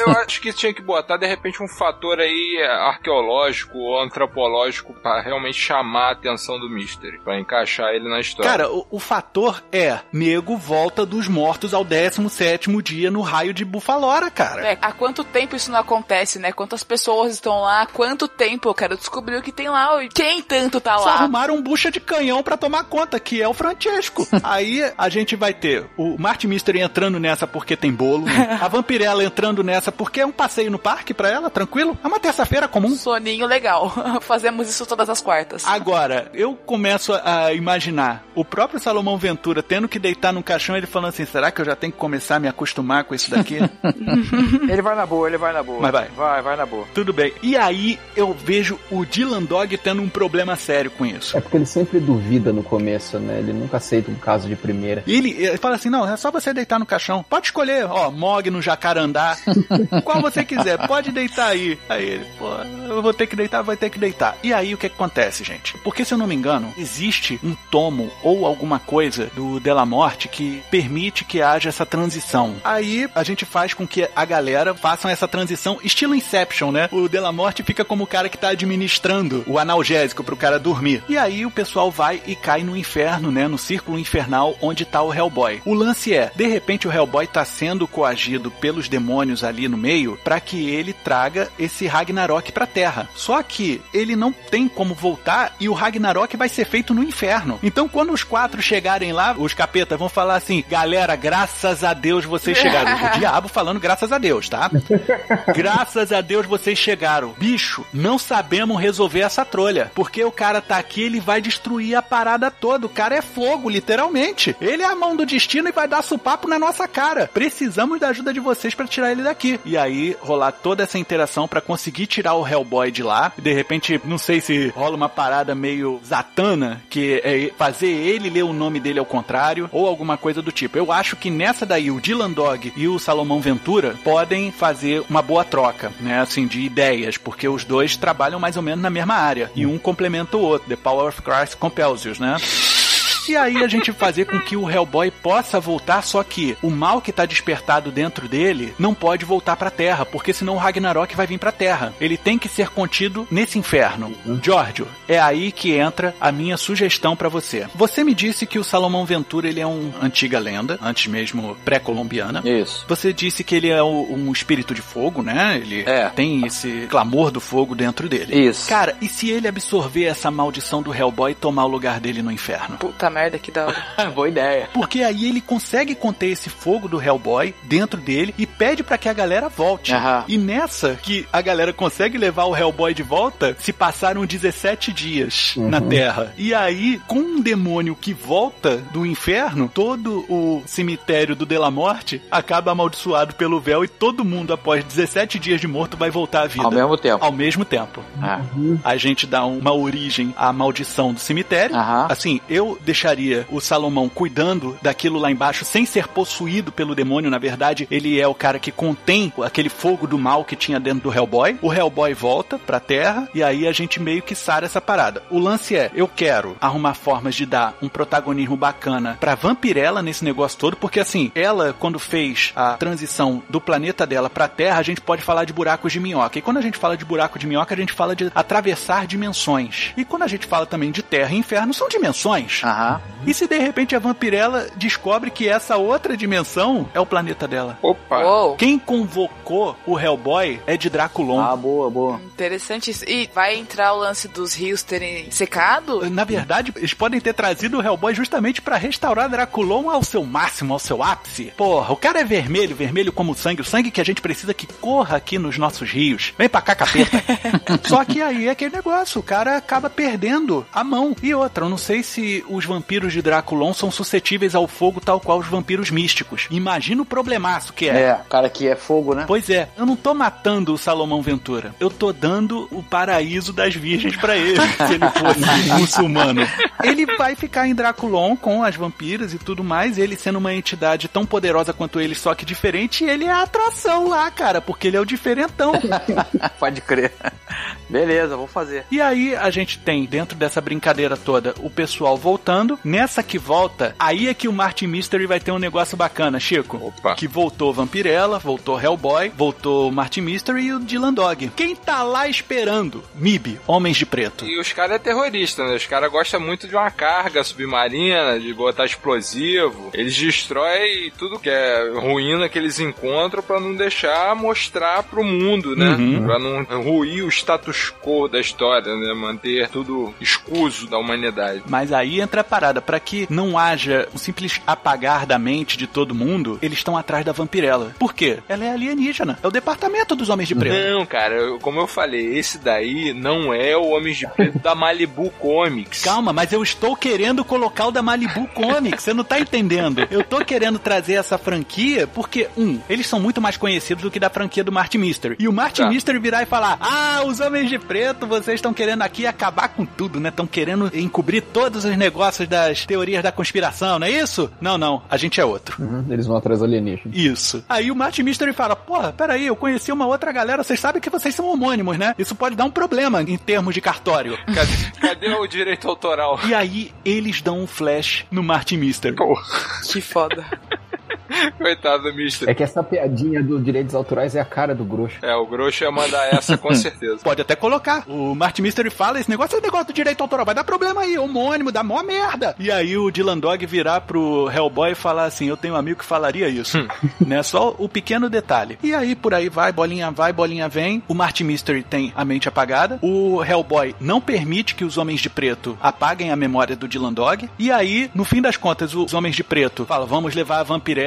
Eu acho que tinha que botar, de repente, um fator aí é, arqueológico ou antropológico pra realmente chamar a atenção do Mystery, pra encaixar ele na história. Cara, o, o fator é nego volta dos mortos ao 17º dia no raio de Bufalora, cara. É, há quanto tempo isso não acontece, né? Quantas pessoas estão lá? Quanto tempo? Eu quero descobrir o que tem lá. e Quem tanto tá Só lá? arrumaram um bucha de canhão pra tomar conta, que é o Francesco. Aí a gente vai ter o Martin Mystery entrando nessa porque tem bolo, a Vampirella entrando nessa porque é um passeio no parque pra ela, tranquilo. É uma terça-feira comum. Soninho legal. Fazemos isso todas as quartas. Agora, eu começo a imaginar o próprio Salomão Ventura tendo que deitar num caixão e ele falando assim: será que eu já tenho que começar a me acostumar com isso daqui? Ele vai na boa, ele vai na boa. Mas vai. Vai, vai na boa. Tudo bem. E aí eu vejo o Dylan Dog tendo um problema sério com isso. É porque ele sempre duvida no começo, né? Ele nunca aceita um caso de primeira. E ele, ele fala assim: não, é só você deitar no caixão. Pode escolher, ó, Mog no jacarandá. Qual você quiser, pode deitar aí. Aí ele, pô, eu vou ter que deitar, vai ter que deitar. E aí o que, que acontece, gente? Porque se eu não me engano, existe um tomo ou alguma coisa do Della Morte que permite que haja essa transição. Aí a gente faz com que a galera façam essa transição estilo Inception, né? O Della Morte fica como o cara que tá administrando o analgésico pro cara dormir. E aí o pessoal vai e cai no inferno, né? No círculo infernal onde tá o Hellboy. O lance é, de repente o Hellboy tá sendo coagido pelos demônios ali no meio para que ele traga esse Ragnarok pra Terra. Só que ele não tem como voltar e o Ragnarok vai ser feito no inferno. Então quando os quatro chegarem lá, os capetas vão falar assim: "Galera, graças a Deus vocês chegaram". o diabo falando graças a Deus, tá? Graças a Deus vocês chegaram. Bicho, não sabemos resolver essa trolha. Porque o cara tá aqui, ele vai destruir a parada toda. O cara é fogo, literalmente. Ele é a mão do destino e vai dar supapo na nossa cara. Precisamos da ajuda de vocês para tirar ele daqui. E aí rolar toda essa interação para conseguir tirar o Hellboy de lá. De repente, não sei se rola uma parada meio Zatanna, que é fazer ele ler o nome dele ao contrário, ou alguma coisa do tipo. Eu acho que nessa daí, o Dylan Dog e o Salomão Ventura podem fazer uma boa troca, né? Assim, de ideias, porque os dois trabalham mais ou menos na mesma área. E um complementa o outro. The Power of Christ compels you, né? E aí a gente fazer com que o Hellboy possa voltar, só que o mal que tá despertado dentro dele não pode voltar pra Terra, porque senão o Ragnarok vai vir pra Terra. Ele tem que ser contido nesse inferno. Giorgio, é aí que entra a minha sugestão para você. Você me disse que o Salomão Ventura ele é uma antiga lenda, antes mesmo pré-colombiana. Isso. Você disse que ele é um espírito de fogo, né? Ele É. tem esse clamor do fogo dentro dele. Isso. Cara, e se ele absorver essa maldição do Hellboy e tomar o lugar dele no inferno? Puta merda, que da hora. Boa ideia. Porque aí ele consegue conter esse fogo do Hellboy dentro dele e pede pra que a galera volte. Aham. E nessa que a galera consegue levar o Hellboy de volta, se passaram 17 dias na Terra. E aí, com um demônio que volta do inferno, todo o cemitério do Dela Morte acaba amaldiçoado pelo véu e todo mundo, após 17 dias de morto, vai voltar à vida. Ao mesmo tempo. Ao mesmo tempo. Ah. A gente dá uma origem à maldição do cemitério. Assim, eu deixaria o Salomão cuidando daquilo lá embaixo sem ser possuído pelo demônio. Na verdade, ele é o cara que contém aquele fogo do mal que tinha dentro do Hellboy. O Hellboy volta pra terra e aí a gente meio que sara essa parada. O lance é, eu quero arrumar formas de dar um protagonismo bacana pra Vampirella nesse negócio todo, porque assim, ela quando fez a transição do planeta dela pra Terra, a gente pode falar de buracos de minhoca. E quando a gente fala de buraco de minhoca, a gente fala de atravessar dimensões. E quando a gente fala também de Terra e Inferno, são dimensões. Aham. E se de repente a vampirella descobre que essa outra dimensão é o planeta dela? Opa! Uou. Quem convocou o Hellboy é de Draculon. Ah, boa, boa. Interessante isso. E vai entrar o lance dos rios terem secado? Na verdade, eles podem ter trazido o Hellboy justamente pra restaurar Draculon ao seu máximo, ao seu ápice. Porra, o cara é vermelho, vermelho como o sangue, o sangue que a gente precisa que corra aqui nos nossos rios. Vem pra cá, capeta. Só que aí é aquele negócio, o cara acaba perdendo a mão. E outra, eu não sei se os vampiros de Draculon são suscetíveis ao fogo tal qual os vampiros místicos. Imagina o problemaço que É, o cara que é fogo, né? Pois é, eu não tô matando o Salomão Ventura. Eu tô dando o paraíso das virgens pra ele, se ele fosse muçulmano. Ele vai ficar em Draculon com as vampiras e tudo mais, ele sendo uma entidade tão poderosa quanto ele, só que diferente, ele é a atração lá, cara, porque ele é o diferentão. Pode crer. Beleza, vou fazer. E aí a gente tem, dentro dessa brincadeira toda, o pessoal voltando. Nessa que volta, aí é que o Martin Mystery vai ter um negócio bacana, Chico. Opa. Que voltou Vampirella, voltou Hellboy, voltou Martin Mystery e o Dylan Dog. Quem tá lá esperando? MIB, Homens de Preto. E os caras é terrorista, né? Os caras gostam muito de uma carga submarina, de botar explosivo. Eles destroem tudo que é ruína que eles encontram pra não deixar mostrar pro mundo, né? Uhum. Pra não ruir o status quo da história, né? Manter tudo escuso da humanidade. Mas aí entra a parada, pra que não haja um simples apagar da mente de todo mundo, eles estão atrás da Vampirella. Por quê? Ela é alienígena. É o departamento dos Homens de Preto. Não, cara, eu- como eu falei, esse daí não é o Homens de Preto da Malibu Comics. Calma, mas eu estou querendo colocar o da Malibu Comics, você não tá entendendo. Eu tô querendo trazer essa franquia porque, um, eles são muito mais conhecidos do que da franquia do Martin Mystery. E o Martin Tá. Mystery virar e falar: Ah, os homens de preto, vocês estão querendo aqui acabar com tudo, né? Estão querendo encobrir todos os negócios negócio das teorias da conspiração, não é isso? Não, não, a gente é outro. Uhum, eles vão atrás do alienígena. Isso. Aí o Martin Mystery fala, porra, peraí, eu conheci uma outra galera, vocês sabem que vocês são homônimos, né? Isso pode dar um problema em termos de cartório. Cadê, cadê o direito autoral? E aí eles dão um flash no Martin Mystery. Que foda. Coitado do Mister. É que essa piadinha dos direitos autorais é a cara do Grosso. É, o Grosso ia mandar essa com certeza. Pode até colocar. O Martin Mystery fala, esse negócio é um negócio do direito autoral, vai dar problema aí, homônimo, dá mó merda. E aí o Dylan Dog virar pro Hellboy e falar assim, eu tenho um amigo que falaria isso. né? Só o pequeno detalhe. E aí por aí vai, bolinha vai, bolinha vem. O Martin Mystery tem a mente apagada. O Hellboy não permite que os Homens de Preto apaguem a memória do Dylan Dog. E aí, no fim das contas, os Homens de Preto falam, vamos levar a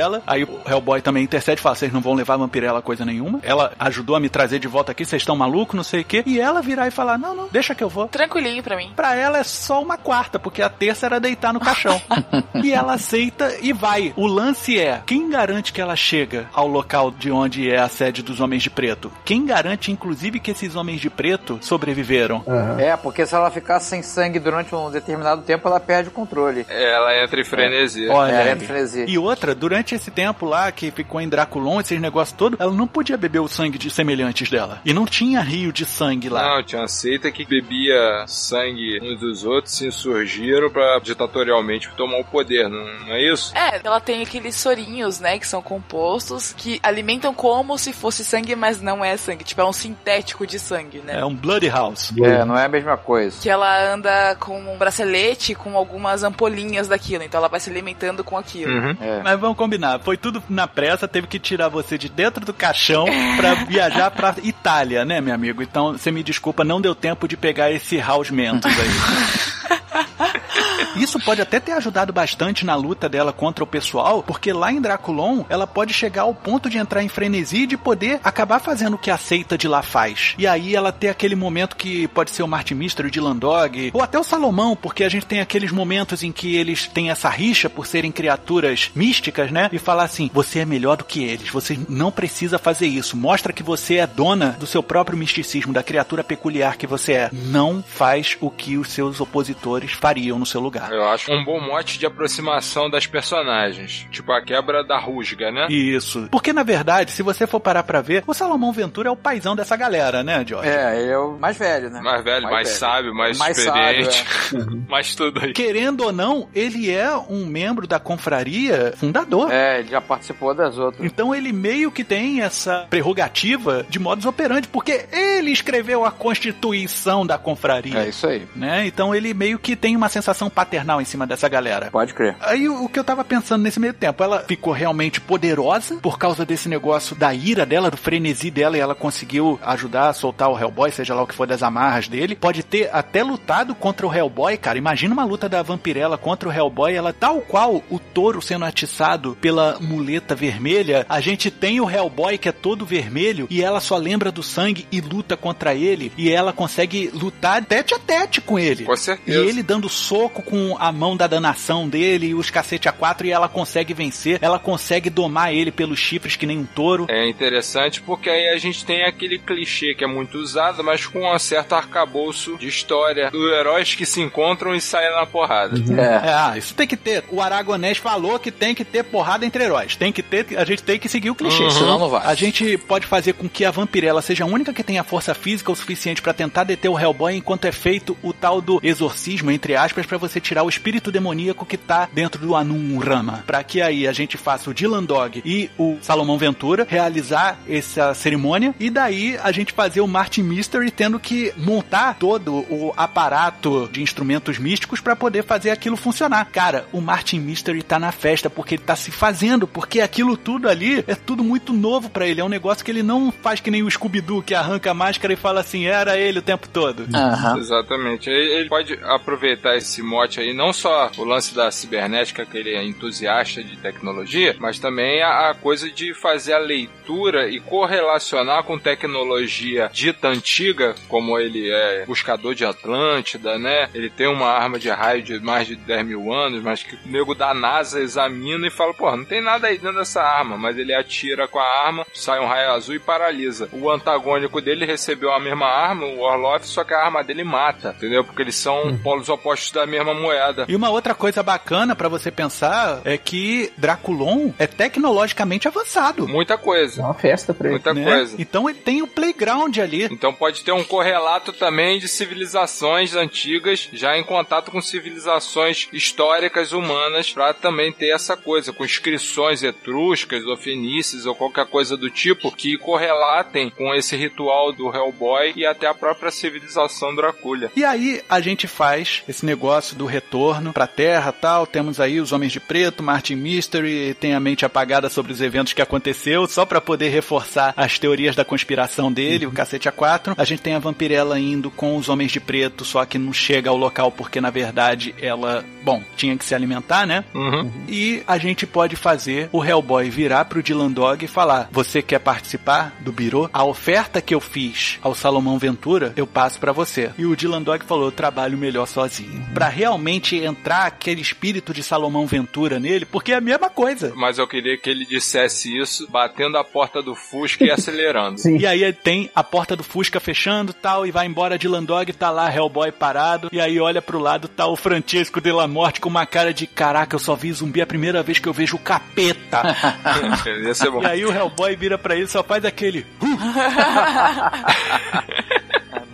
Vampirella. Aí o Hellboy também intercede, fala, vocês não vão levar a Vampirella coisa nenhuma. Ela ajudou a me trazer de volta aqui, vocês estão malucos, não sei o quê. E ela virar e falar, não, não, deixa que eu vou. Tranquilinho pra mim. Pra ela é só uma quarta, porque a terça era deitar no caixão. e ela aceita e vai. O lance é: quem garante que ela chega ao local de onde é a sede dos Homens de Preto? Quem garante, inclusive, que esses Homens de Preto sobreviveram? Aham. É, porque se ela ficar sem sangue durante um determinado tempo, ela perde o controle. Ela entra em frenesia. Olha, É, aí. entra em frenesia. E outra, durante esse tempo lá que ficou em Draculon, esses negócios todos, ela não podia beber o sangue de semelhantes dela. E não tinha rio de sangue lá. Não, tinha uma seita que bebia sangue uns dos outros, se insurgiram pra ditatorialmente tomar o poder, não, não é isso? É, ela tem aqueles sorinhos, né, que são compostos, que alimentam como se fosse sangue, mas não é sangue. Tipo, é um sintético de sangue, né? É um Bloody House. É, não é a mesma coisa. Que ela anda com um bracelete com algumas ampolinhas daquilo, então ela vai se alimentando com aquilo. Uhum. É. Mas vamos combinar, foi tudo na pressa, teve que tirar você de dentro do caixão pra viajar pra Itália, né, meu amigo? Então, você me desculpa, não deu tempo de pegar esse House Mentos aí. Isso pode até ter ajudado bastante na luta dela contra o pessoal, porque lá em Draculon ela pode chegar ao ponto de entrar em frenesi e de poder acabar fazendo o que a seita de lá faz. E aí ela ter aquele momento que pode ser o Martin Mystery, o Dylan Dog, ou até o Salomão, porque a gente tem aqueles momentos em que eles têm essa rixa por serem criaturas místicas, né? E falar assim: você é melhor do que eles, você não precisa fazer isso. Mostra que você é dona do seu próprio misticismo, da criatura peculiar que você é. Não faz o que os seus opositores fariam no seu lugar. Eu acho um bom mote de aproximação das personagens. Tipo a quebra da rusga, né? Isso. Porque, na verdade, se você for parar pra ver, o Salomão Ventura é o paizão dessa galera, né, George? É, ele é o mais velho, né? Mais velho, mais, velho. sábio, mais, Mais experiente. sábio, mais tudo aí. Querendo ou não, ele é um membro da confraria fundador. É, ele já participou das outras. Então ele meio que tem essa prerrogativa de modus operandi, porque ele escreveu a constituição da confraria. É isso aí. Né? Então ele meio que tem uma sensação paternal em cima dessa galera. Pode crer. Aí o que eu tava pensando nesse meio tempo, ela ficou realmente poderosa por causa desse negócio da ira dela, do frenesi dela, e ela conseguiu ajudar a soltar o Hellboy, seja lá o que for das amarras dele. Pode ter até lutado contra o Hellboy, cara. Imagina uma luta da Vampirella contra o Hellboy, ela tal qual o touro sendo atiçado pela muleta vermelha, a gente tem o Hellboy que é todo vermelho e ela só lembra do sangue e luta contra ele e ela consegue lutar tete a tete com ele. Com E certeza. ele dando soco com a mão da danação dele e os cacete a quatro e ela consegue vencer, ela consegue domar ele pelos chifres que nem um touro. É interessante porque aí a gente tem aquele clichê que é muito usado, mas com um certo arcabouço de história dos heróis que se encontram e saem na porrada. É. É, ah, isso tem que ter. O Aragonés falou que tem que ter porrada entre heróis. Tem que ter, a gente tem que seguir o clichê. Uhum. Senão não vai. A gente pode fazer com que a Vampirella seja a única que tenha força física o suficiente pra tentar deter o Hellboy enquanto é feito o tal do exorcismo, entre aspas, pra você tirar o espírito demoníaco que tá dentro do Anum Rama. Pra que aí a gente faça o Dylan Dog e o Salomão Ventura realizar essa cerimônia e daí a gente fazer o Martin Mystery tendo que montar todo o aparato de instrumentos místicos pra poder fazer aquilo funcionar. Cara, o Martin Mystery tá na festa porque ele tá se fazendo, porque aquilo tudo ali é tudo muito novo pra ele. É um negócio que ele não faz que nem o Scooby-Doo que arranca a máscara e fala assim, era ele o tempo todo. Aham. Exatamente. Ele, ele pode aproveitar esse mote aí, não só o lance da cibernética, que ele é entusiasta de tecnologia, mas também a, a coisa de fazer a leitura e correlacionar com tecnologia dita antiga, como ele é buscador de Atlântida, né? Ele tem uma arma de raio de mais de 10 mil anos, mas que o nego da NASA examina e fala, pô, não tem nada aí dentro dessa arma, mas ele atira com a arma, sai um raio azul e paralisa. O antagônico dele recebeu a mesma arma, o Orloff, só que a arma dele mata, entendeu? Porque eles são polos opostos da mesma moeda. E uma outra coisa bacana pra você pensar é que Draculon é tecnologicamente avançado. Muita coisa. É uma festa pra ele. Muita né? coisa. Então ele tem o playground ali. Então pode ter um correlato também de civilizações antigas já em contato com civilizações históricas humanas para também ter essa coisa com inscrições etruscas ou fenícias ou qualquer coisa do tipo que correlatem com esse ritual do Hellboy e até a própria civilização Draculha. E aí a gente faz esse negócio do retorno pra Terra tal. Temos aí os Homens de Preto, Martin Mystery, tem a mente apagada sobre os eventos que aconteceu, só pra poder reforçar as teorias da conspiração dele, o cacete A4. A gente tem a Vampirella indo com os Homens de Preto, só que não chega ao local porque na verdade ela, bom, tinha que se alimentar, né? Uhum. E a gente pode fazer o Hellboy virar pro Dylan Dog e falar: Você quer participar do Biro? A oferta que eu fiz ao Salomão Ventura, eu passo pra você. E o Dylan Dog falou: Eu trabalho melhor sozinho. Pra realmente entrar aquele espírito de Salomão Ventura nele, porque é a mesma coisa. Mas eu queria que ele dissesse isso batendo a porta do Fusca e acelerando. Sim. E aí tem a porta do Fusca fechando tal, e vai embora Dylan Dog, tá lá Hellboy parado, e aí olha pro lado, tá o Francesco de la Morte com uma cara de caraca, eu só vi zumbi a primeira vez que eu vejo o capeta. Ia ser bom. E aí o Hellboy vira pra ele e só faz aquele.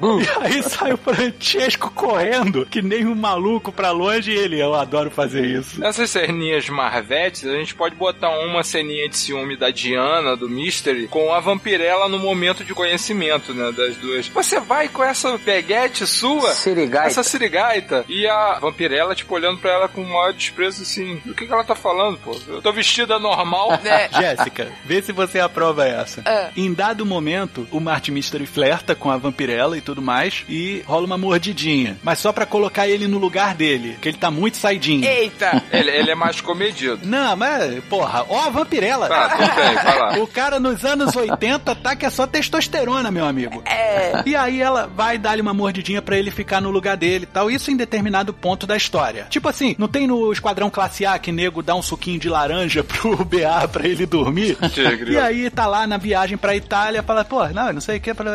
"Uh". E aí sai o Francesco correndo, que nem um maluco pra longe, e ele, eu adoro fazer isso. Nessas ceninhas Marvetes, a gente pode botar uma ceninha de ciúme da Diana, do Mystery, com a vampirella no momento de conhecimento, né, das duas. Você vai com essa peguete sua? Sirigaita. Essa sirigaita. E a vampirella, tipo, olhando pra ela com o maior desprezo, assim, do que, que ela tá falando, pô? Eu tô vestida normal. É. Jéssica, vê se você aprova essa. Ah. Em dado momento, o Martin Mystery flerta com a vampirella e tudo mais, e rola uma mordidinha. Mas só pra colocar ele no lugar dele, que ele tá muito saidinho. Eita! ele, ele é mais comedido. Não, mas, porra, ó a vampirella. Tá, tudo bem, vai lá. O cara nos anos 80 tá que é só testosterona, meu amigo. É. E aí ela vai dar-lhe uma mordidinha pra ele ficar no lugar dele e tal. Isso em determinado ponto da história. Tipo assim, não tem no Esquadrão Classe A que nego dá um suquinho de laranja pro BA pra ele dormir? E aí tá lá na viagem pra Itália, fala, pô, não, não sei o que, pra...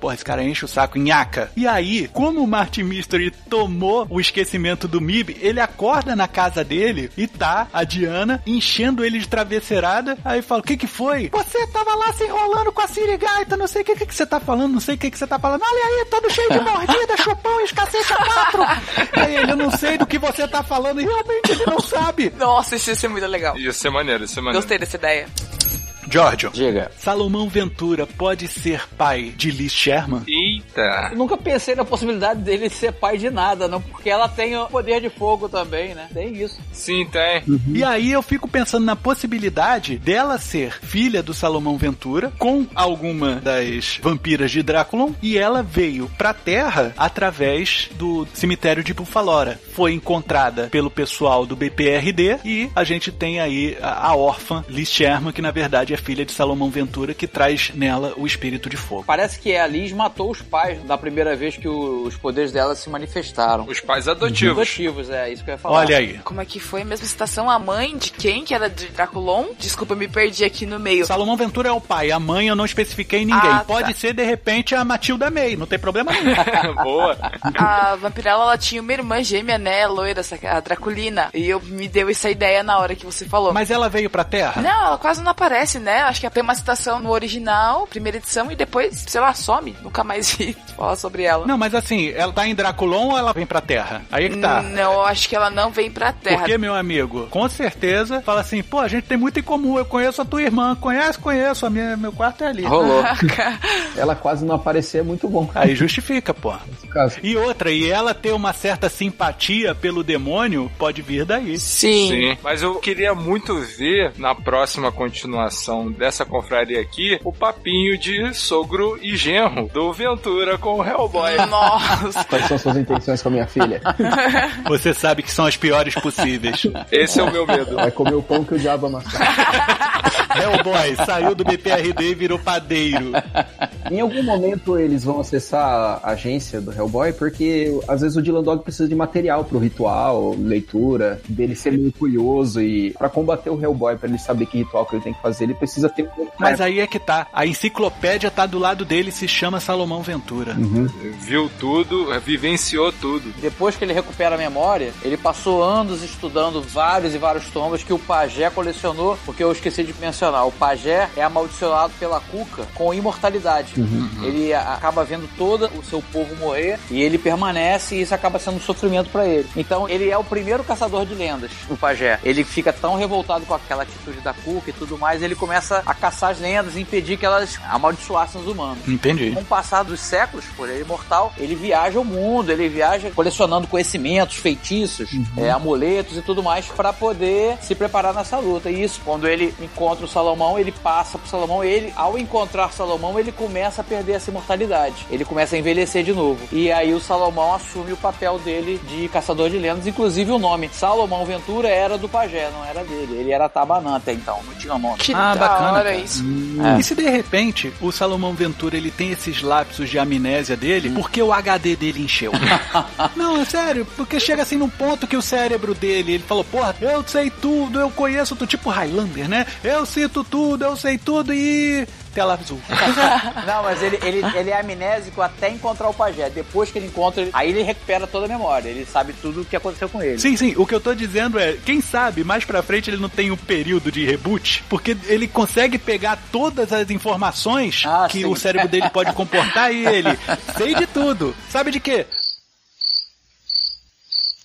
porra, esse cara enche o saco, nhaca. E aí, como o Martin Mystery tomou o esquecimento do Mib, ele acorda na casa dele e tá a Diana enchendo ele de travesseirada. Aí fala, o que que foi? Você tava lá se enrolando com a Sirigaita, não sei o que, que que você tá falando, não sei o que que você tá falando. Olha aí, todo cheio de mordida, chupão, escacete a quatro. aí ele, eu não sei do que você tá falando, e realmente ele não sabe. Nossa, isso ia ser muito legal. Ia ser maneiro, ia ser maneiro. Gostei dessa ideia. Giorgio, Diga. Salomão Ventura pode ser pai de Liz Sherman? Eita. Eu nunca pensei na possibilidade dele ser pai de nada, não, porque ela tem o poder de fogo também, né? Tem isso. Sim, tem. E aí eu fico pensando na possibilidade dela ser filha do Salomão Ventura com alguma das vampiras de Drácula e ela veio pra Terra através do cemitério de Bufalora. Foi encontrada pelo pessoal do BPRD e a gente tem aí a, a órfã Liz Sherman, que na verdade é filha de Salomão Ventura, que traz nela o espírito de fogo. Parece que a Liz matou os pais da primeira vez que o- os poderes dela se manifestaram. Os pais adotivos. Adotivos, é isso que eu ia falar. Olha aí. Como é que foi mesmo a citação? A mãe de quem que era de Draculon? Desculpa, eu me perdi aqui no meio. Salomão Ventura é o pai, a mãe eu não especifiquei ninguém. Ah, tá. Pode ser de repente a Matilda May, não tem problema nenhum. Boa. A vampirella, ela tinha uma irmã gêmea, né, loira, essa- a Draculina. E eu me deu essa ideia na hora que você falou. Mas ela veio pra Terra? Não, ela quase não aparece, né? Acho que tem uma citação no original, primeira edição, e depois, sei lá, some. Nunca mais vi falar sobre ela. Não, mas assim, ela tá em Draculon ou ela vem pra Terra? Aí é que tá. Não, eu acho que ela não vem pra Terra. Porque, meu amigo, com certeza, fala assim, pô, a gente tem muito em comum, eu conheço a tua irmã, conhece, conheço, a minha, meu quarto é ali. Rolou. Ela quase não aparecer é muito bom. Aí justifica, pô. Nesse caso. E outra, e ela ter uma certa simpatia pelo demônio, pode vir daí. Sim. Sim. Mas eu queria muito ver na próxima continuação dessa confraria aqui o papinho de sogro e genro do Ventura com o Hellboy. Nossa. Quais são suas intenções com a minha filha? Você sabe que são as piores possíveis. Esse é o meu medo. Vai comer o pão que o diabo amassou. Hellboy saiu do BPRD e virou padeiro. em algum momento eles vão acessar a agência do Hellboy, porque às vezes o Dylan Dog precisa de material pro ritual, leitura, dele ser meio curioso e para combater o Hellboy, para ele saber que ritual que ele tem que fazer, ele precisa ter um Mas aí é que tá. A enciclopédia tá do lado dele se chama Salomão Ventura. Uhum. Viu tudo, vivenciou tudo. Depois que ele recupera a memória, ele passou anos estudando vários e vários tombas que o pajé colecionou, porque eu esqueci de mencionar. O pajé é amaldiçoado pela Cuca com imortalidade. Ele a- acaba vendo todo o seu povo morrer e ele permanece e isso acaba sendo um sofrimento pra ele. Então ele é o primeiro caçador de lendas, o pajé. Ele fica tão revoltado com aquela atitude da Cuca e tudo mais, ele começa a caçar as lendas e impedir que elas amaldiçoassem os humanos. Entendi. Com o passar dos séculos, por ele imortal, ele viaja o mundo, ele viaja colecionando conhecimentos, feitiços, é, amuletos e tudo mais para poder se preparar nessa luta. E isso, quando ele encontra o Salomão, ele passa pro Salomão, ele, ao encontrar Salomão, ele começa a perder essa imortalidade. Ele começa a envelhecer de novo. E aí o Salomão assume o papel dele de caçador de lendas, inclusive o nome Salomão Ventura era do pajé, não era dele. Ele era Tabanã até então, não tinha nome. Que Ah, bacana, hora cara. isso. É. E se de repente o Salomão Ventura ele tem esses lapsos de amnésia dele, porque o HD dele encheu? Não, é sério, porque chega assim num ponto que o cérebro dele, ele falou, porra, eu sei tudo, eu conheço tudo, tipo Highlander, né? Eu cito tudo, eu sei tudo e. Tela azul. Não, mas ele, ele, ele é amnésico até encontrar o pajé. Depois que ele encontra, ele- aí ele recupera toda a memória. Ele sabe tudo o que aconteceu com ele. Sim, sim, o que eu tô dizendo é, quem sabe mais pra frente ele não tem um período de reboot, porque ele consegue pegar todas as informações Ah, que sim. o cérebro dele pode comportar e ele, sei de tudo. Sabe de quê?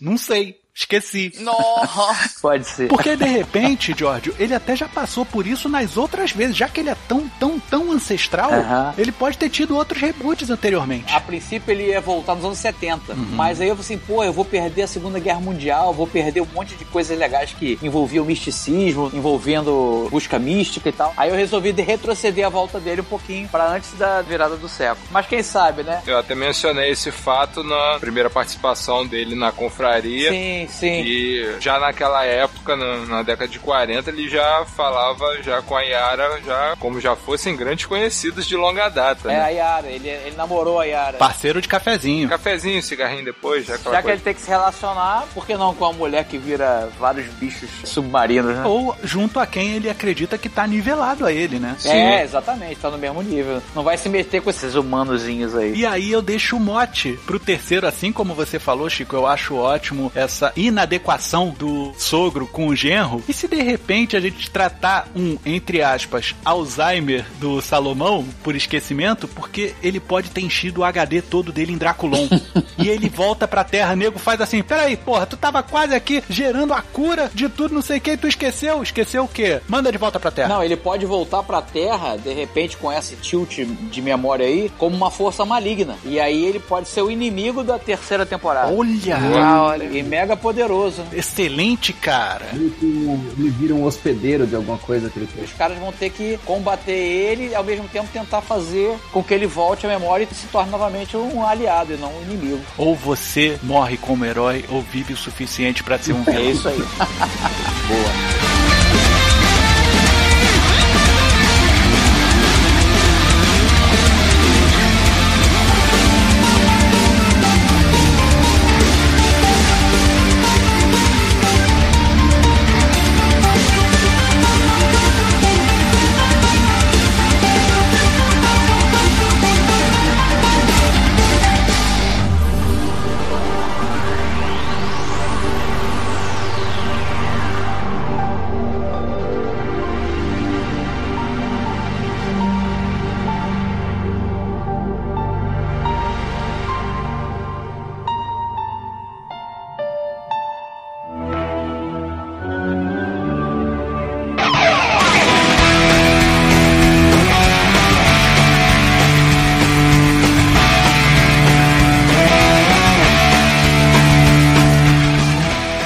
Não sei, esqueci. Nossa. Pode ser. Porque de repente, Giorgio, ele até já passou por isso nas outras vezes, já que ele é tão, tão, tão ancestral, ele pode ter tido outros reboots anteriormente. A princípio ele ia voltar nos anos 70. Mas aí eu falei assim, pô, eu vou perder a Segunda Guerra Mundial, vou perder um monte de coisas legais que envolviam misticismo, envolvendo busca mística e tal. Aí eu resolvi de retroceder a volta dele um pouquinho pra antes da virada do século. Mas quem sabe, né? Eu até mencionei esse fato na primeira participação dele na confraria. Sim, sim. E já naquela época, na, na década de 40, ele já falava já com a Yara, já como já fossem grandes conhecidos de longa data. É né? a Yara, ele, ele namorou a Yara. Parceiro de cafezinho. Cafezinho, cigarrinho depois, já Já que coisa. ele tem que se relacionar, por que não com a mulher que vira vários bichos submarinos, né? Ou junto a quem ele acredita que tá nivelado a ele, né? É, exatamente, tá no mesmo nível. Não vai se meter com esses humanozinhos aí. E aí eu deixo o mote pro terceiro, assim como você falou, Chico, eu acho ótimo essa inadequação do sogro com o genro. E se de repente a gente tratar um, entre aspas, Alzheimer do Salomão por esquecimento, porque ele pode ter enchido o HD todo dele em Draculon. e ele volta pra terra, nego faz assim, peraí, porra, tu tava quase aqui gerando a cura de tudo, não sei o que, e tu esqueceu? Esqueceu o quê? Manda de volta pra terra. Não, ele pode voltar pra Terra, de repente, com esse tilt de memória aí, como uma força maligna. E aí ele pode ser o inimigo da terceira temporada. Olha! Da hora. E mega poderoso. né? Excelente, cara. Ele, um- vira um hospedeiro de alguma coisa que ele fez. Os caras vão ter que combater ele e ao mesmo tempo tentar fazer com que ele volte à memória e se torne novamente um aliado e não um inimigo. Ou você morre como herói, ou vive o suficiente pra ser um É vilão. isso aí.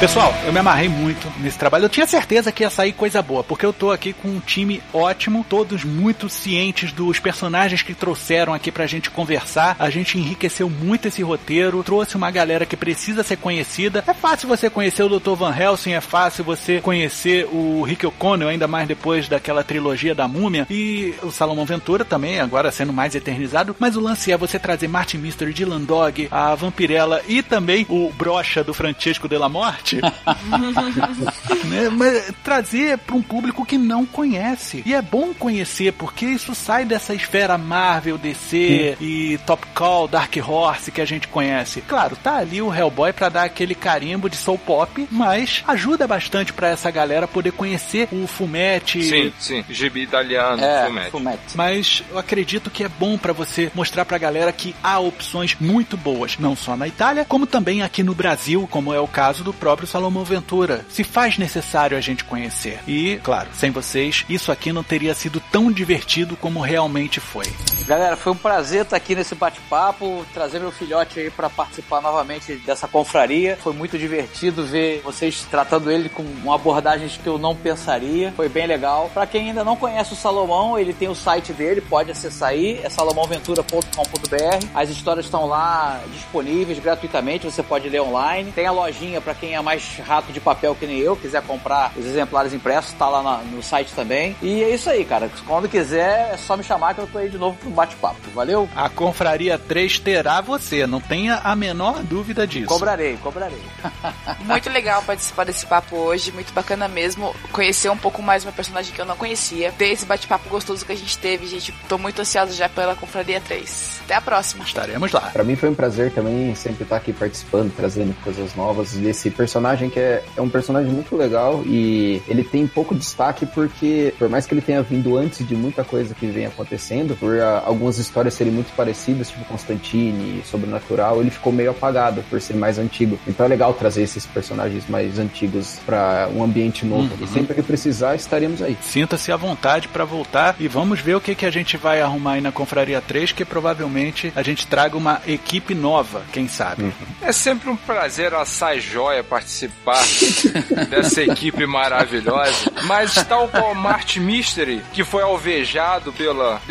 Pessoal, eu me amarrei muito nesse trabalho. Eu tinha certeza que ia sair coisa boa, porque eu tô aqui com um time ótimo, todos muito cientes dos personagens que trouxeram aqui pra gente conversar. A gente enriqueceu muito esse roteiro, trouxe uma galera que precisa ser conhecida. É fácil você conhecer o Dr. Van Helsing, é fácil você conhecer o Rick O'Connell, ainda mais depois daquela trilogia da Múmia, e o Salomão Ventura também, agora sendo mais eternizado. Mas o lance é você trazer Martin Mystery, Dylan Dog, a Vampirella e também o brocha do Francesco de la Morte né? Mas trazer para um público que não conhece. E é bom conhecer, porque isso sai dessa esfera Marvel, DC Sim. e Top Call, Dark Horse que a gente conhece. Claro, tá ali o Hellboy para dar aquele carimbo de soul pop, mas ajuda bastante para essa galera poder conhecer o Fumete. Sim, sim, gibi italiano, é, Fumete. Fumete. Mas eu acredito que é bom para você mostrar pra galera que há opções muito boas, não só na Itália, como também aqui no Brasil, como é o caso do próprio próprio Salomão Ventura. Se faz necessário a gente conhecer. E, claro, sem vocês, isso aqui não teria sido tão divertido como realmente foi. Galera, foi um prazer estar aqui nesse bate-papo, trazer meu filhote aí para participar novamente dessa confraria. Foi muito divertido ver vocês tratando ele com uma abordagem que eu não pensaria. Foi bem legal. Para quem ainda não conhece o Salomão, ele tem o site dele, pode acessar aí, é salomãoventura.com.br. As histórias estão lá disponíveis gratuitamente, você pode ler online. Tem a lojinha para quem é mais rato de papel que nem eu, quiser comprar os exemplares impressos, tá lá no site também. E é isso aí, cara. Quando quiser, é só me chamar que eu tô aí de novo bate-papo. Valeu? A Confraria 3 terá você, não tenha a menor dúvida disso. Cobrarei, cobrarei. muito legal participar desse papo hoje, muito bacana mesmo. Conhecer um pouco mais uma personagem que eu não conhecia. Ter esse bate-papo gostoso que a gente teve, gente. Tô muito ansioso já pela Confraria 3. Até a próxima. Estaremos lá. Para mim foi um prazer também sempre estar aqui participando, trazendo coisas novas. E esse personagem que é, é um personagem muito legal e ele tem pouco destaque porque, por mais que ele tenha vindo antes de muita coisa que vem acontecendo, por a, algumas histórias serem muito parecidas, tipo Constantine, Sobrenatural, ele ficou meio apagado por ser mais antigo. Então é legal trazer esses personagens mais antigos para um ambiente novo. Uhum. E sempre que precisar, estaremos aí. Sinta-se à vontade para voltar e vamos ver o que, que a gente vai arrumar aí na Confraria 3, que provavelmente a gente traga uma equipe nova, quem sabe. Uhum. É sempre um prazer assar joia participar dessa equipe maravilhosa. Mas tal qual Mart Mystery, que foi alvejado pela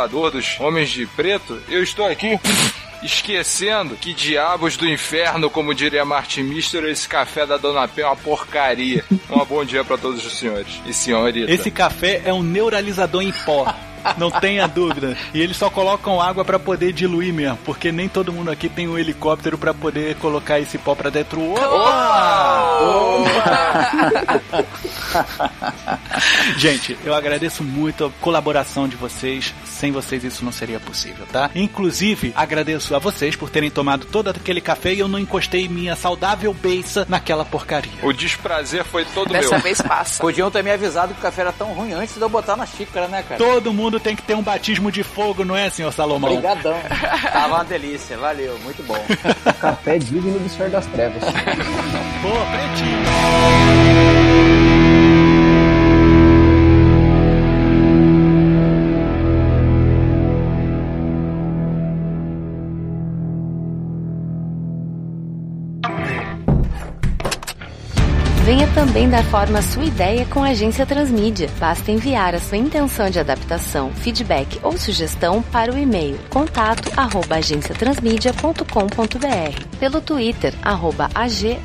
desmemorizador dos Homens de Preto, eu estou aqui esquecendo que diabos do inferno, como diria Martin Mister, esse café da Dona Pé é uma porcaria. Um bom dia para todos os senhores e senhorita. Esse café é um neuralizador em pó. Não tenha dúvida. E eles só colocam água para poder diluir mesmo, porque nem todo mundo aqui tem um helicóptero para poder colocar esse pó para dentro. Opa! Gente, eu agradeço muito a colaboração de vocês. Sem vocês isso não seria possível, tá? Inclusive, agradeço a vocês por terem tomado todo aquele café e eu não encostei minha saudável beiça naquela porcaria. O desprazer foi todo Dessa meu. Dessa vez passa. Podiam ter me avisado que o café era tão ruim antes de eu botar na xícara, né, cara? Todo mundo tem que ter um batismo de fogo, não é, senhor Salomão? Obrigadão. Tava uma delícia, valeu, muito bom. café digno do Senhor das Trevas. Pô, Thank you. Venha também dar forma à sua ideia com a Agência Transmídia. Basta enviar a sua intenção de adaptação, feedback ou sugestão para o e-mail contato@agenciatransmedia.com.br, pelo Twitter arroba ag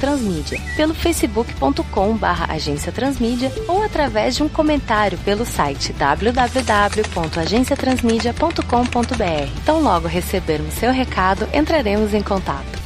transmídia, pelo facebook.com barra agência transmídia ou através de um comentário pelo site www.agenciatransmedia.com.br. Então logo recebermos seu recado, entraremos em contato.